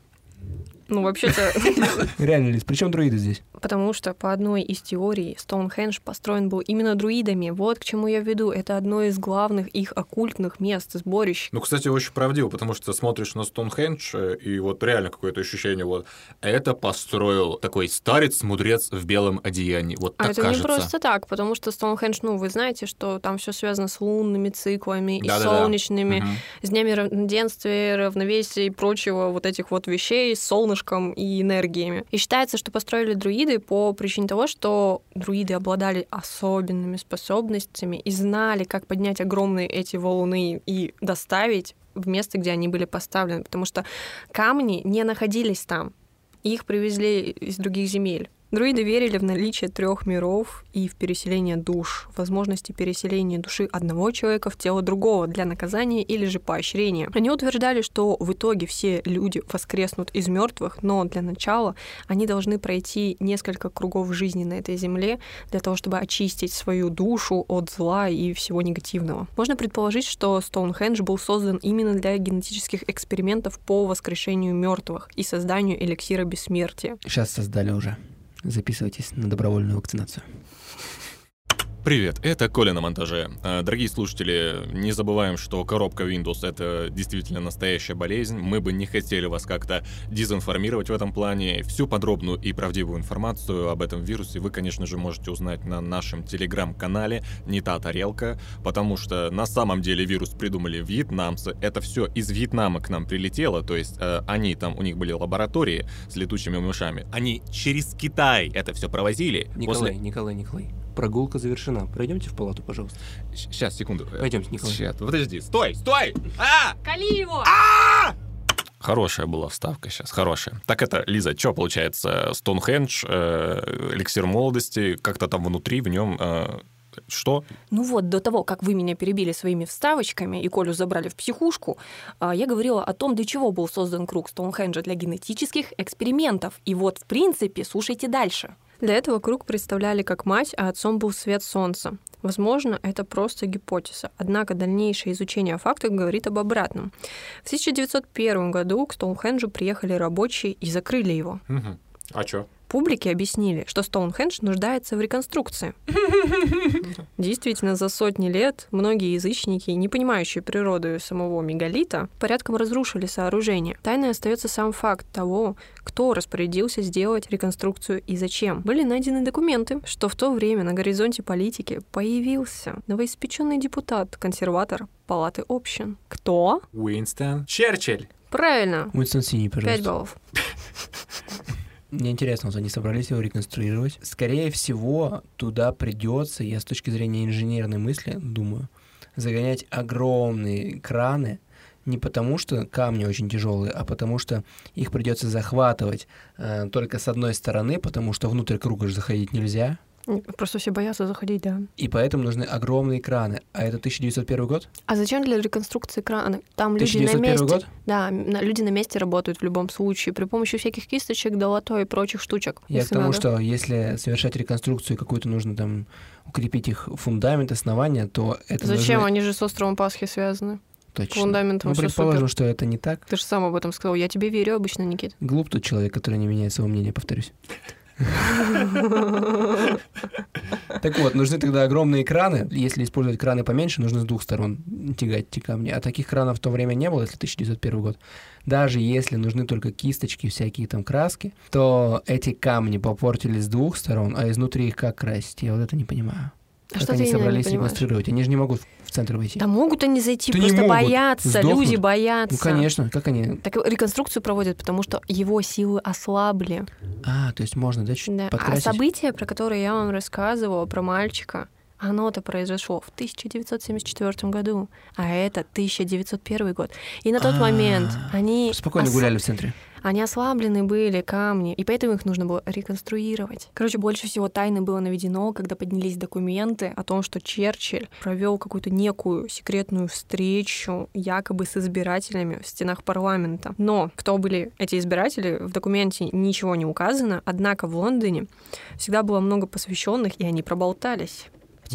[SPEAKER 1] Ну, вообще-то, [laughs]
[SPEAKER 3] Реально, Лиз, при чем друиды здесь?
[SPEAKER 1] потому что по одной из теорий Стоунхендж построен был именно друидами. Вот к чему я веду. Это одно из главных их оккультных мест, сборищ.
[SPEAKER 2] Ну, кстати, очень правдиво, потому что смотришь на Стоунхендж, э, и вот реально какое-то ощущение, вот, это построил такой старец-мудрец в белом одеянии. Вот
[SPEAKER 1] А
[SPEAKER 2] так
[SPEAKER 1] это
[SPEAKER 2] кажется.
[SPEAKER 1] не просто так, потому что Стоунхендж, ну, вы знаете, что там все связано с лунными циклами и
[SPEAKER 2] Да-да-да.
[SPEAKER 1] солнечными,
[SPEAKER 2] Мгм.
[SPEAKER 1] с днями равноденствия, равновесия и прочего вот этих вот вещей с солнышком и энергиями. И считается, что построили друиды по причине того, что друиды обладали особенными способностями и знали, как поднять огромные эти валуны и доставить в место, где они были поставлены, потому что камни не находились там. Их привезли из других земель. Друиды верили в наличие трех миров и в переселение душ, возможности переселения души одного человека в тело другого для наказания или же поощрения. Они утверждали, что в итоге все люди воскреснут из мертвых, но для начала они должны пройти несколько кругов жизни на этой земле для того, чтобы очистить свою душу от зла и всего негативного. Можно предположить, что Стоунхендж был создан именно для генетических экспериментов по воскрешению мертвых и созданию эликсира бессмертия.
[SPEAKER 3] Сейчас создали уже. Записывайтесь на добровольную вакцинацию.
[SPEAKER 7] Привет, это Коля на монтаже. Э, Дорогие слушатели, не забываем, что коробка Windows — это действительно настоящая болезнь. Мы бы не хотели вас как-то дезинформировать в этом плане. Всю подробную и правдивую информацию об этом вирусе вы, конечно же, можете узнать на нашем телеграм-канале «Не та тарелка», потому что на самом деле вирус придумали вьетнамцы. Это все из Вьетнама к нам прилетело, то есть э, они там, у них были лаборатории с летучими мышами. Они через Китай это все провозили.
[SPEAKER 3] Николай, Николай, Николай. Прогулка завершена. Пройдемте в палату, пожалуйста.
[SPEAKER 7] Сейчас, секунду.
[SPEAKER 3] Пойдемте, Николай.
[SPEAKER 7] Сейчас, подожди, стой, стой! А!
[SPEAKER 1] Кали его!
[SPEAKER 7] Хорошая была вставка сейчас, хорошая. Так это, Лиза, что получается? Стоунхендж, э, эликсир молодости, как-то там внутри в нем э, что?
[SPEAKER 1] Ну вот, до того, как вы меня перебили своими вставочками и Колю забрали в психушку, а, я говорила о том, для чего был создан круг Стоунхенджа для генетических экспериментов. И вот, в принципе, слушайте дальше. Для этого круг представляли как мать, а отцом был свет солнца. Возможно, это просто гипотеза, однако дальнейшее изучение фактов говорит об обратном. В 1901 году к Стоунхенджу приехали рабочие и закрыли его.
[SPEAKER 2] Мгм. А чё?
[SPEAKER 1] Публике объяснили, что Стоунхендж нуждается в реконструкции. [laughs] Действительно, за сотни лет многие язычники, не понимающие природу самого мегалита, порядком разрушили сооружение. Тайной остается сам факт того, кто распорядился сделать реконструкцию и зачем. Были найдены документы, что в то время на горизонте политики появился новоиспеченный депутат, консерватор Палаты общин. Кто?
[SPEAKER 2] Уинстон Черчилль.
[SPEAKER 1] Правильно.
[SPEAKER 3] Уинстон Синий,
[SPEAKER 1] Пять
[SPEAKER 3] пожалуйста.
[SPEAKER 1] баллов. [laughs]
[SPEAKER 3] Мне интересно, вот они собрались его реконструировать. Скорее всего, туда придется, я с точки зрения инженерной мысли думаю, загонять огромные краны, не потому что камни очень тяжелые, а потому что их придется захватывать э, только с одной стороны, потому что внутрь круга же заходить нельзя.
[SPEAKER 1] Просто все боятся заходить, да.
[SPEAKER 3] И поэтому нужны огромные краны. А это 1901 год?
[SPEAKER 1] А зачем для реконструкции краны? Там люди на
[SPEAKER 3] 1901
[SPEAKER 1] месте.
[SPEAKER 3] год?
[SPEAKER 1] Да, люди на месте работают в любом случае при помощи всяких кисточек, долото и прочих штучек.
[SPEAKER 3] Я к тому,
[SPEAKER 1] надо.
[SPEAKER 3] что если совершать реконструкцию какую-то, нужно там укрепить их фундамент, основания, то это
[SPEAKER 1] Зачем?
[SPEAKER 3] нужно-
[SPEAKER 1] Они же с островом Пасхи связаны.
[SPEAKER 3] Точно.
[SPEAKER 1] Фундаментом
[SPEAKER 3] Ну, предположим,
[SPEAKER 1] супер.
[SPEAKER 3] что это не так.
[SPEAKER 1] Ты же сам об этом сказал. Я тебе верю обычно, Никит.
[SPEAKER 3] Глуп тот человек, который не меняет своего мнения, повторюсь. Так вот, нужны тогда огромные краны. Если использовать краны поменьше, нужно с двух сторон тягать эти камни. А таких кранов в то время не было, если 1901 год. Даже если нужны только кисточки, всякие там краски, то эти камни попортились с двух сторон, а изнутри их как красить? Я вот это не понимаю.
[SPEAKER 1] А
[SPEAKER 3] Как
[SPEAKER 1] что
[SPEAKER 3] они собрались реконструировать? Они же не могут в центр войти.
[SPEAKER 1] Да могут они зайти,
[SPEAKER 3] Да
[SPEAKER 1] просто боятся.
[SPEAKER 3] Сдохнут.
[SPEAKER 1] Люди боятся.
[SPEAKER 3] Ну, конечно, как они...
[SPEAKER 1] Так реконструкцию проводят, потому что его силы ослабли.
[SPEAKER 3] А, то есть можно, да, чуть
[SPEAKER 1] Да. А
[SPEAKER 3] подкрасить?
[SPEAKER 1] событие, про которое я вам рассказывала, про мальчика, оно-то произошло в 1974 году, а это 1901 год. И на тот
[SPEAKER 3] А,
[SPEAKER 1] момент они,
[SPEAKER 3] Спокойно
[SPEAKER 1] ос-
[SPEAKER 3] гуляли в центре.
[SPEAKER 1] они ослаблены были, камни, и поэтому их нужно было реконструировать. Короче, больше всего тайны было наведено, когда поднялись документы о том, что Черчилль провел какую-то некую секретную встречу якобы с избирателями в стенах парламента. Но кто были эти избиратели, в документе ничего не указано, однако в Лондоне всегда было много посвященных, и они проболтались.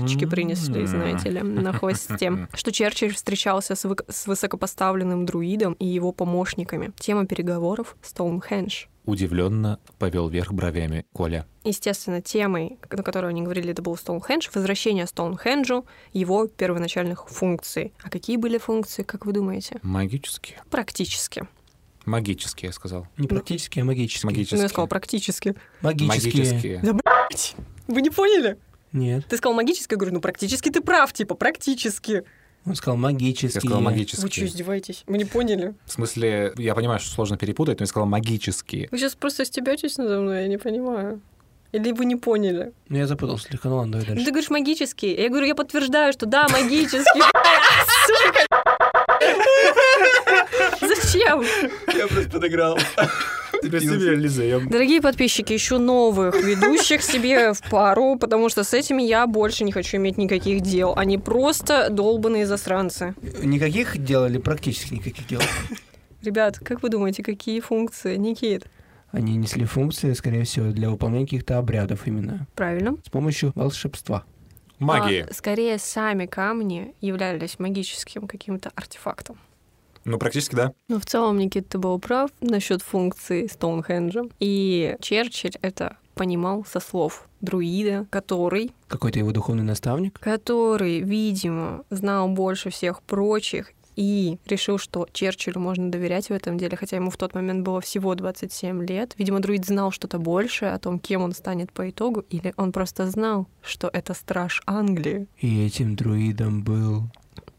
[SPEAKER 1] Птички принесли, знаете ли, на хвосте. [laughs] Что Черчилль встречался с, вык- с высокопоставленным друидом и его помощниками. Тема переговоров — Стоунхендж.
[SPEAKER 2] Удивленно повел вверх бровями Коля.
[SPEAKER 1] Естественно, темой, на которую они говорили, это был Стоунхендж, возвращение Стоунхенджу, его первоначальных функций. А какие были функции, как вы думаете?
[SPEAKER 2] Магические.
[SPEAKER 1] Практически.
[SPEAKER 2] Магические, я сказал.
[SPEAKER 3] Не практически, а магически.
[SPEAKER 2] Магические.
[SPEAKER 1] Ну, я сказала практически.
[SPEAKER 3] Магические.
[SPEAKER 2] Магические.
[SPEAKER 1] Да, блядь! Вы не поняли?
[SPEAKER 3] Нет.
[SPEAKER 1] Ты сказал магически, я говорю, ну, практически ты прав, типа, практически.
[SPEAKER 3] Он сказал магические.
[SPEAKER 2] Я сказал
[SPEAKER 1] Вы что, издеваетесь? Вы не поняли?
[SPEAKER 2] В смысле, я понимаю, что сложно перепутать, но я сказал магические.
[SPEAKER 1] Вы сейчас просто стебетесь надо мной, я не понимаю. Или вы не поняли?
[SPEAKER 3] Ну, я запутался слегка. Ну ладно, давай
[SPEAKER 1] Ну,
[SPEAKER 3] дальше.
[SPEAKER 1] Ты говоришь магический. Я говорю, я подтверждаю, что да, магический. [laughs] Сука. Зачем?
[SPEAKER 3] Я просто подыграл.
[SPEAKER 2] Теперь себе.
[SPEAKER 1] Дорогие подписчики, ищу новых ведущих себе [laughs] в пару, потому что с этими я больше не хочу иметь никаких дел. Они просто долбанные засранцы.
[SPEAKER 3] Никаких делали, практически никаких дел.
[SPEAKER 1] Ребят, как вы думаете, какие функции? Никит.
[SPEAKER 3] Они несли функции, скорее всего, для выполнения каких-то обрядов именно.
[SPEAKER 1] Правильно.
[SPEAKER 3] С помощью волшебства.
[SPEAKER 2] Магии.
[SPEAKER 1] А, скорее, сами камни являлись магическим каким-то артефактом.
[SPEAKER 2] Ну, практически да.
[SPEAKER 1] Но в целом, Никит, ты был прав насчет функции Стоунхенджа. И Черчилль это понимал со слов друида, который,
[SPEAKER 3] Какой-то его духовный наставник.
[SPEAKER 1] который, видимо, знал больше всех прочих и решил, что Черчиллю можно доверять в этом деле, хотя ему в тот момент было всего 27 лет. Видимо, друид знал что-то большее о том, кем он станет по итогу, или он просто знал, что это страж Англии.
[SPEAKER 3] И этим друидом был...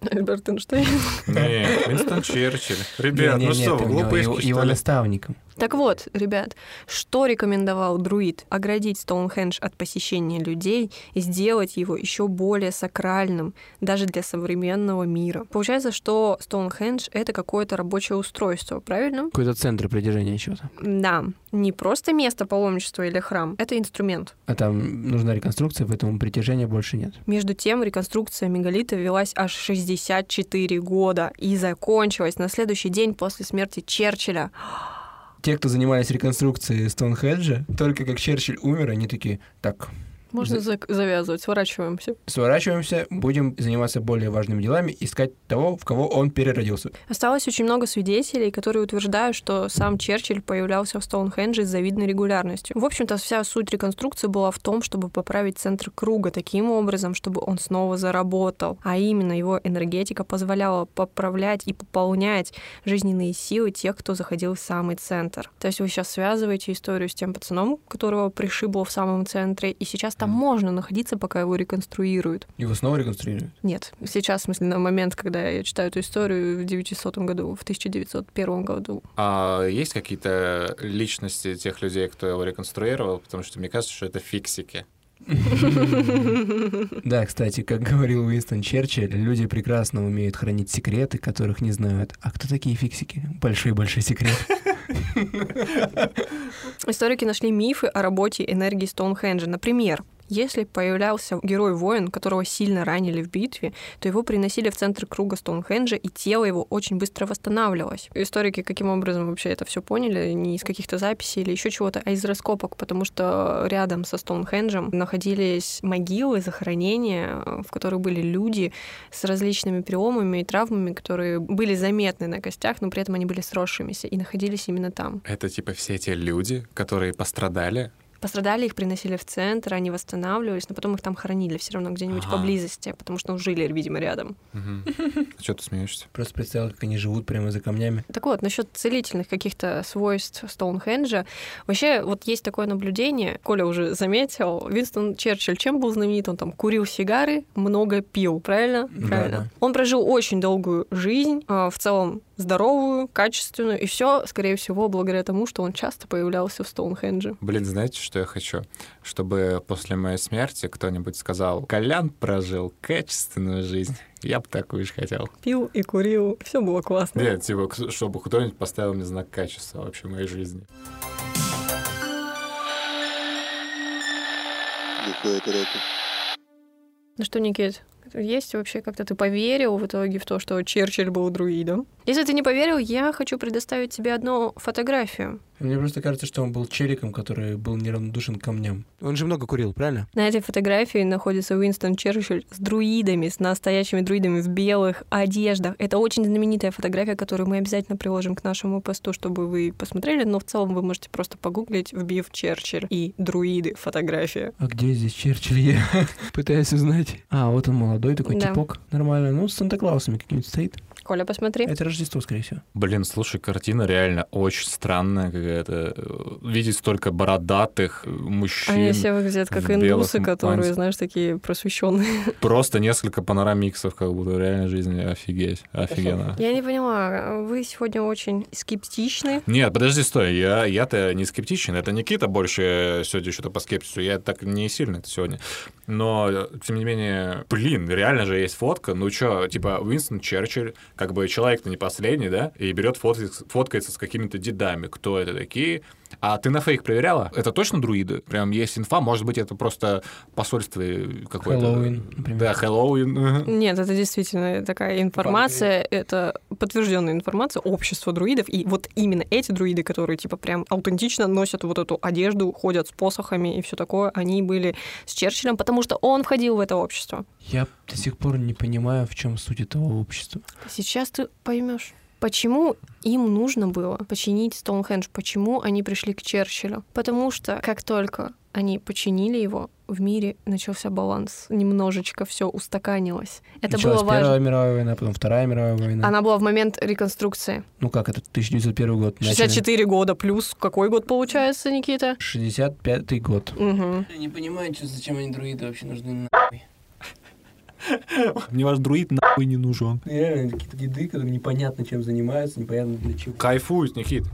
[SPEAKER 3] [laughs]
[SPEAKER 1] Альберт Эйнштейн.
[SPEAKER 2] Не, Уинстон Черчилль. Ребят, ну что,
[SPEAKER 3] нет,
[SPEAKER 2] вы глупые
[SPEAKER 3] его, наставником.
[SPEAKER 1] Так вот, ребят, что рекомендовал друид? Оградить Стоунхендж от посещения людей и сделать его еще более сакральным, даже для современного мира. Получается, что Стоунхендж — это какое-то рабочее устройство, правильно?
[SPEAKER 3] Какой-то центр притяжения чего-то.
[SPEAKER 1] Да, не просто место паломничества или храм, это инструмент.
[SPEAKER 3] А там нужна реконструкция, поэтому притяжения больше нет.
[SPEAKER 1] Между тем, реконструкция мегалита велась аж 64 года и закончилась на следующий день после смерти Черчилля.
[SPEAKER 3] Те, кто занимались реконструкцией Стоунхеджа, только как Черчилль умер, они такие, так,
[SPEAKER 1] Можно
[SPEAKER 3] За-
[SPEAKER 1] завязывать, сворачиваемся.
[SPEAKER 3] сворачиваемся, будем заниматься более важными делами, искать того, в кого он переродился.
[SPEAKER 1] Осталось очень много свидетелей, которые утверждают, что сам Черчилль появлялся в Стоунхендже с завидной регулярностью. В общем-то, вся суть реконструкции была в том, чтобы поправить центр круга таким образом, чтобы он снова заработал. А именно, его энергетика позволяла поправлять и пополнять жизненные силы тех, кто заходил в самый центр. То есть вы сейчас связываете историю с тем пацаном, которого пришибло в самом центре, и сейчас там там можно находиться, пока его реконструируют.
[SPEAKER 3] Его снова реконструируют?
[SPEAKER 1] Нет. Сейчас, в смысле, на момент, когда я читаю эту историю в 900 году, в 1901 году.
[SPEAKER 2] А есть какие-то личности тех людей, кто его реконструировал? Потому что мне кажется, что это фиксики. [laughs]
[SPEAKER 3] Да, кстати, как говорил Уинстон Черчилль, люди прекрасно умеют хранить секреты, которых не знают. А кто такие фиксики? Большой-большой секрет. [laughs]
[SPEAKER 1] Историки нашли мифы о работе энергии Стоунхенджа. Например, если появлялся герой-воин, которого сильно ранили в битве, то его приносили в центр круга Стоунхенджа, и тело его очень быстро восстанавливалось. Историки каким образом вообще это все поняли? Не из каких-то записей или еще чего-то, а из раскопок, потому что рядом со Стоунхенджем находились могилы, захоронения, в которых были люди с различными переломами и травмами, которые были заметны на костях, но при этом они были сросшимися и находились именно там.
[SPEAKER 2] Это типа все те люди, которые пострадали
[SPEAKER 1] Пострадали, их приносили в центр, они восстанавливались, но потом их там хоронили все равно где-нибудь
[SPEAKER 2] Ага.
[SPEAKER 1] поблизости, потому что ну, жили, видимо, рядом. [laughs]
[SPEAKER 2] Что ты смеешься?
[SPEAKER 3] Просто представил, как они живут прямо за камнями.
[SPEAKER 1] Так вот, насчет целительных каких-то свойств Стоунхенджа. Вообще, вот есть такое наблюдение, Коля уже заметил, Винстон Черчилль чем был знаменит? Он там курил сигары, много пил, правильно?
[SPEAKER 3] Да,
[SPEAKER 1] правильно.
[SPEAKER 3] да.
[SPEAKER 1] Он прожил очень долгую жизнь, а, в целом здоровую, качественную, и все, скорее всего, благодаря тому, что он часто появлялся в Стоунхендже.
[SPEAKER 2] Блин, знаете, что я хочу? Чтобы после моей смерти кто-нибудь сказал, Колян прожил качественную жизнь. Я бы такую же хотел.
[SPEAKER 1] Пил и курил, все было классно.
[SPEAKER 2] Нет, типа, чтобы кто-нибудь поставил мне знак качества вообще моей жизни.
[SPEAKER 1] Ну что, Никит, есть вообще как-то ты поверил в итоге в то, что Черчилль был друидом? Если ты не поверил, я хочу предоставить тебе одну фотографию.
[SPEAKER 3] Мне просто кажется, что он был челиком, который был неравнодушен к камням.
[SPEAKER 6] Он же много курил, правильно?
[SPEAKER 1] На этой фотографии находится Уинстон Черчилль с друидами, с настоящими друидами в белых одеждах. Это очень знаменитая фотография, которую мы обязательно приложим к нашему посту, чтобы вы посмотрели, но в целом вы можете просто погуглить, вбив Черчилль и друиды фотография.
[SPEAKER 3] А где здесь Черчилль? Я [laughs] пытаюсь узнать. А, вот он молодой такой
[SPEAKER 1] Да.
[SPEAKER 3] типок. Нормально. Ну, с Санта-Клаусами каким-нибудь стоит.
[SPEAKER 1] Коля, посмотри.
[SPEAKER 3] Это Рождество, скорее всего.
[SPEAKER 2] Блин, слушай, картина реально очень странная какая-то. Видеть столько бородатых э, мужчин.
[SPEAKER 1] Они все выглядят как
[SPEAKER 2] в
[SPEAKER 1] индусы, которые, знаешь, такие просвещенные. [laughs]
[SPEAKER 2] Просто несколько панорамиксов, как будто реально жизнь офигеть. Офигенно.
[SPEAKER 1] Я не поняла, вы сегодня очень скептичны.
[SPEAKER 2] Нет, подожди, стой, я, я-то не скептичен, это Никита больше сегодня что-то по скепсису, я так не сильно это сегодня. Но, тем не менее, блин, реально же есть фотка, ну чё, типа Уинстон Черчилль, как бы человек-то не последний, да, и берет фоткается, фоткается с какими-то дедами, кто это такие, а ты на фейк проверяла? Это точно друиды? Прям есть инфа? Может быть, это просто посольство какое-то?
[SPEAKER 3] Хэллоуин, например.
[SPEAKER 2] Да, Хэллоуин.
[SPEAKER 1] Нет, это действительно такая информация, это подтвержденная информация общества друидов, и вот именно эти друиды, которые типа прям аутентично носят вот эту одежду, ходят с посохами и все такое, они были с Черчиллем, потому что он входил в это общество.
[SPEAKER 3] Я до сих пор не понимаю, в чем суть этого общества.
[SPEAKER 1] Сейчас ты поймешь. Почему им нужно было починить Стоунхендж? Почему они пришли к Черчиллю? Потому что как только они починили его, в мире начался баланс. Немножечко все устаканилось. Это
[SPEAKER 3] Началась
[SPEAKER 1] было важно.
[SPEAKER 3] Первая мировая война, потом Вторая мировая война.
[SPEAKER 1] Она была в момент реконструкции.
[SPEAKER 3] Ну как, это 1901 год. начали.
[SPEAKER 1] 64 года плюс. Какой год получается, Никита?
[SPEAKER 3] 65 год.
[SPEAKER 1] Угу.
[SPEAKER 3] Я не понимаю, зачем они друиды вообще нужны. [laughs]
[SPEAKER 2] Мне ваш друид нахуй не нужен.
[SPEAKER 3] Реально, какие-то деды, которые непонятно чем занимаются, непонятно для чего.
[SPEAKER 2] Кайфуют, Никит.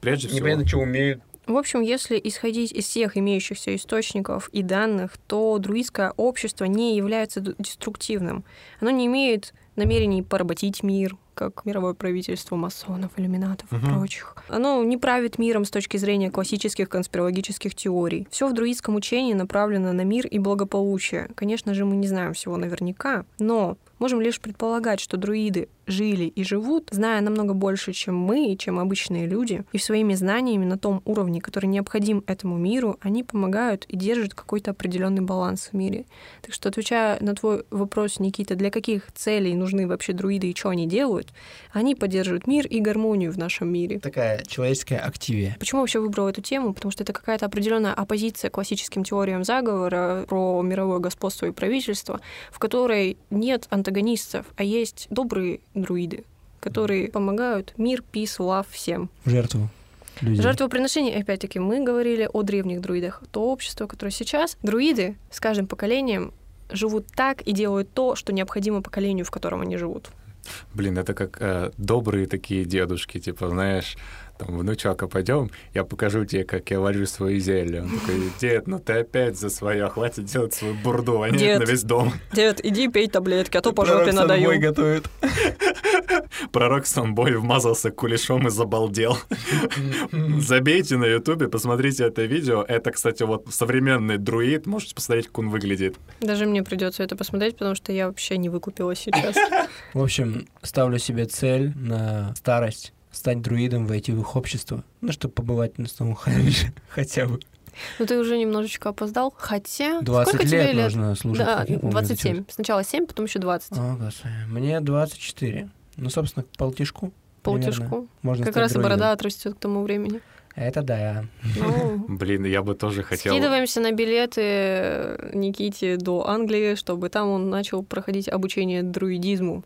[SPEAKER 2] Прежде всего.
[SPEAKER 3] что умеют.
[SPEAKER 1] В общем, если исходить из всех имеющихся источников и данных, то друидское общество не является деструктивным. Оно не имеет намерений поработить мир, как мировое правительство масонов, иллюминатов и
[SPEAKER 2] Мгм.
[SPEAKER 1] прочих. Оно не правит миром с точки зрения классических конспирологических теорий. Все в друидском учении направлено на мир и благополучие. Конечно же, мы не знаем всего наверняка, но можем лишь предполагать, что друиды жили и живут, зная намного больше, чем мы и чем обычные люди, и своими знаниями на том уровне, который необходим этому миру, они помогают и держат какой-то определенный баланс в мире. Так что, отвечая на твой вопрос, Никита, для каких целей нужны вообще друиды и что они делают, они поддерживают мир и гармонию в нашем мире.
[SPEAKER 3] Такая человеческая активия.
[SPEAKER 1] Почему вообще выбрала эту тему? Потому что это какая-то определенная оппозиция классическим теориям заговора про мировое господство и правительство, в которой нет антагонистов, а есть добрые друиды, которые помогают мир, peace, love всем.
[SPEAKER 3] Жертву. люди.
[SPEAKER 1] Жертвоприношение, опять-таки, мы говорили о древних друидах. То общество, которое сейчас, друиды с каждым поколением живут так и делают то, что необходимо поколению, в котором они живут.
[SPEAKER 2] Блин, это как э, добрые такие дедушки, типа, знаешь, там, внучок, а пойдем, я покажу тебе, как я варю свои зелья. Он такой, дед, ну ты опять за свое, хватит делать свою бурду, а
[SPEAKER 1] Дед.
[SPEAKER 2] на весь дом.
[SPEAKER 1] Дед, иди пей таблетки, а то по
[SPEAKER 3] Пророк
[SPEAKER 1] жопе надаю.
[SPEAKER 3] готовит.
[SPEAKER 2] Пророк Самбой вмазался кулешом и забалдел. [laughs] Забейте на ютубе, посмотрите это видео. Это, кстати, вот современный друид, можете посмотреть, как он выглядит.
[SPEAKER 1] Даже мне придется это посмотреть, потому что я вообще не выкупила сейчас.
[SPEAKER 3] В общем, ставлю себе цель на старость стать друидом, войти в их общество, ну, чтобы побывать на Стоунхендже [laughs] хотя бы.
[SPEAKER 1] Ну ты уже немножечко опоздал, хотя...
[SPEAKER 3] 20
[SPEAKER 1] Сколько тебе
[SPEAKER 3] лет
[SPEAKER 1] лет?
[SPEAKER 3] нужно служить.
[SPEAKER 1] Да,
[SPEAKER 3] как я помню,
[SPEAKER 1] 27.
[SPEAKER 3] зачем.
[SPEAKER 1] Сначала 7, потом еще 20.
[SPEAKER 3] О, господи. Мне 24. Ну, собственно, к полтишку.
[SPEAKER 1] Полтишку.
[SPEAKER 3] Можно
[SPEAKER 1] Как раз и
[SPEAKER 3] друидом.
[SPEAKER 1] борода отрастет к тому времени.
[SPEAKER 3] Это да.
[SPEAKER 1] Ну, [laughs]
[SPEAKER 2] Блин, я бы тоже хотел...
[SPEAKER 1] Скидываемся на билеты Никите до Англии, чтобы там он начал проходить обучение друидизму.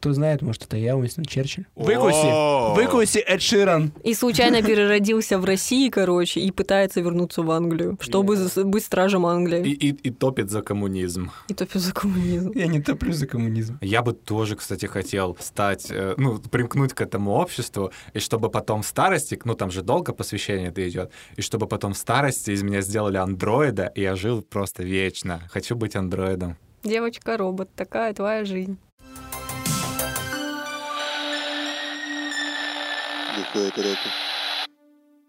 [SPEAKER 3] Кто знает, может, это я, Уинстон Черчилль. Выкуси! Выкуси, Эд Ширан!
[SPEAKER 1] И случайно переродился в России, короче, и пытается вернуться в Англию, чтобы быть стражем
[SPEAKER 2] И,
[SPEAKER 1] Англии.
[SPEAKER 2] и, и топит за коммунизм.
[SPEAKER 1] И топит за коммунизм.
[SPEAKER 3] Я не топлю за коммунизм.
[SPEAKER 2] Я бы тоже, кстати, хотел стать, э, ну, примкнуть к этому обществу, и чтобы потом в старости, ну, там же долго посвящение это идет, и чтобы потом в старости из меня сделали андроида, и я жил просто вечно. Хочу быть андроидом.
[SPEAKER 1] Девочка-робот, такая твоя жизнь.
[SPEAKER 5] Глухая тарелка.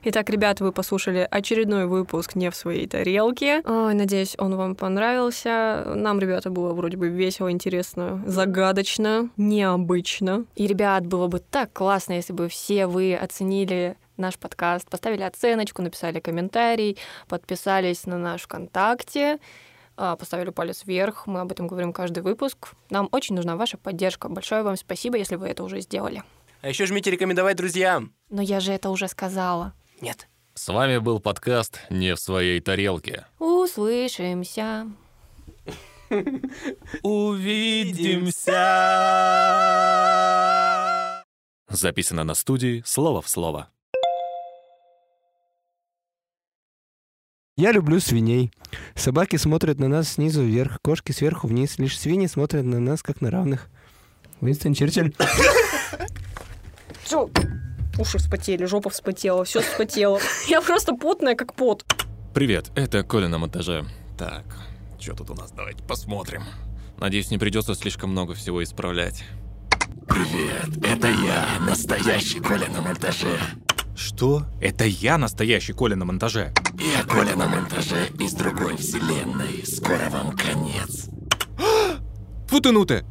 [SPEAKER 1] Итак, ребята, вы послушали очередной выпуск «Не в своей тарелке». Ой, надеюсь, он вам понравился. Нам, ребята, было вроде бы весело, интересно, загадочно, необычно. И, ребят, было бы так классно, если бы все вы оценили наш подкаст, поставили оценочку, написали комментарий, подписались на наш ВКонтакте, а, поставили палец вверх. Мы об этом говорим каждый выпуск. Нам очень нужна ваша поддержка. Большое вам спасибо, если вы это уже сделали.
[SPEAKER 6] А еще жмите рекомендовать друзьям.
[SPEAKER 1] Но я же это уже сказала.
[SPEAKER 6] Нет.
[SPEAKER 7] С вами был подкаст «Не в своей тарелке».
[SPEAKER 1] Услышимся.
[SPEAKER 7] Увидимся! Записано на студии «Слово в слово».
[SPEAKER 3] Я люблю свиней. Собаки смотрят на нас снизу вверх, кошки сверху вниз. Лишь свиньи смотрят на нас как на равных. Уинстон Черчилль.
[SPEAKER 1] Все, уши вспотели, жопа вспотела, все вспотело. [laughs] Я просто потная, как пот.
[SPEAKER 7] Привет, это Коля на монтаже. Так, что тут у нас? Давайте посмотрим. Надеюсь, не придется слишком много всего исправлять.
[SPEAKER 4] Привет, это я, настоящий Коля на монтаже.
[SPEAKER 7] Что? Это я настоящий Коля на монтаже.
[SPEAKER 4] Я Коля на монтаже из другой вселенной. Скоро вам конец.
[SPEAKER 7] Фу ты ну ты!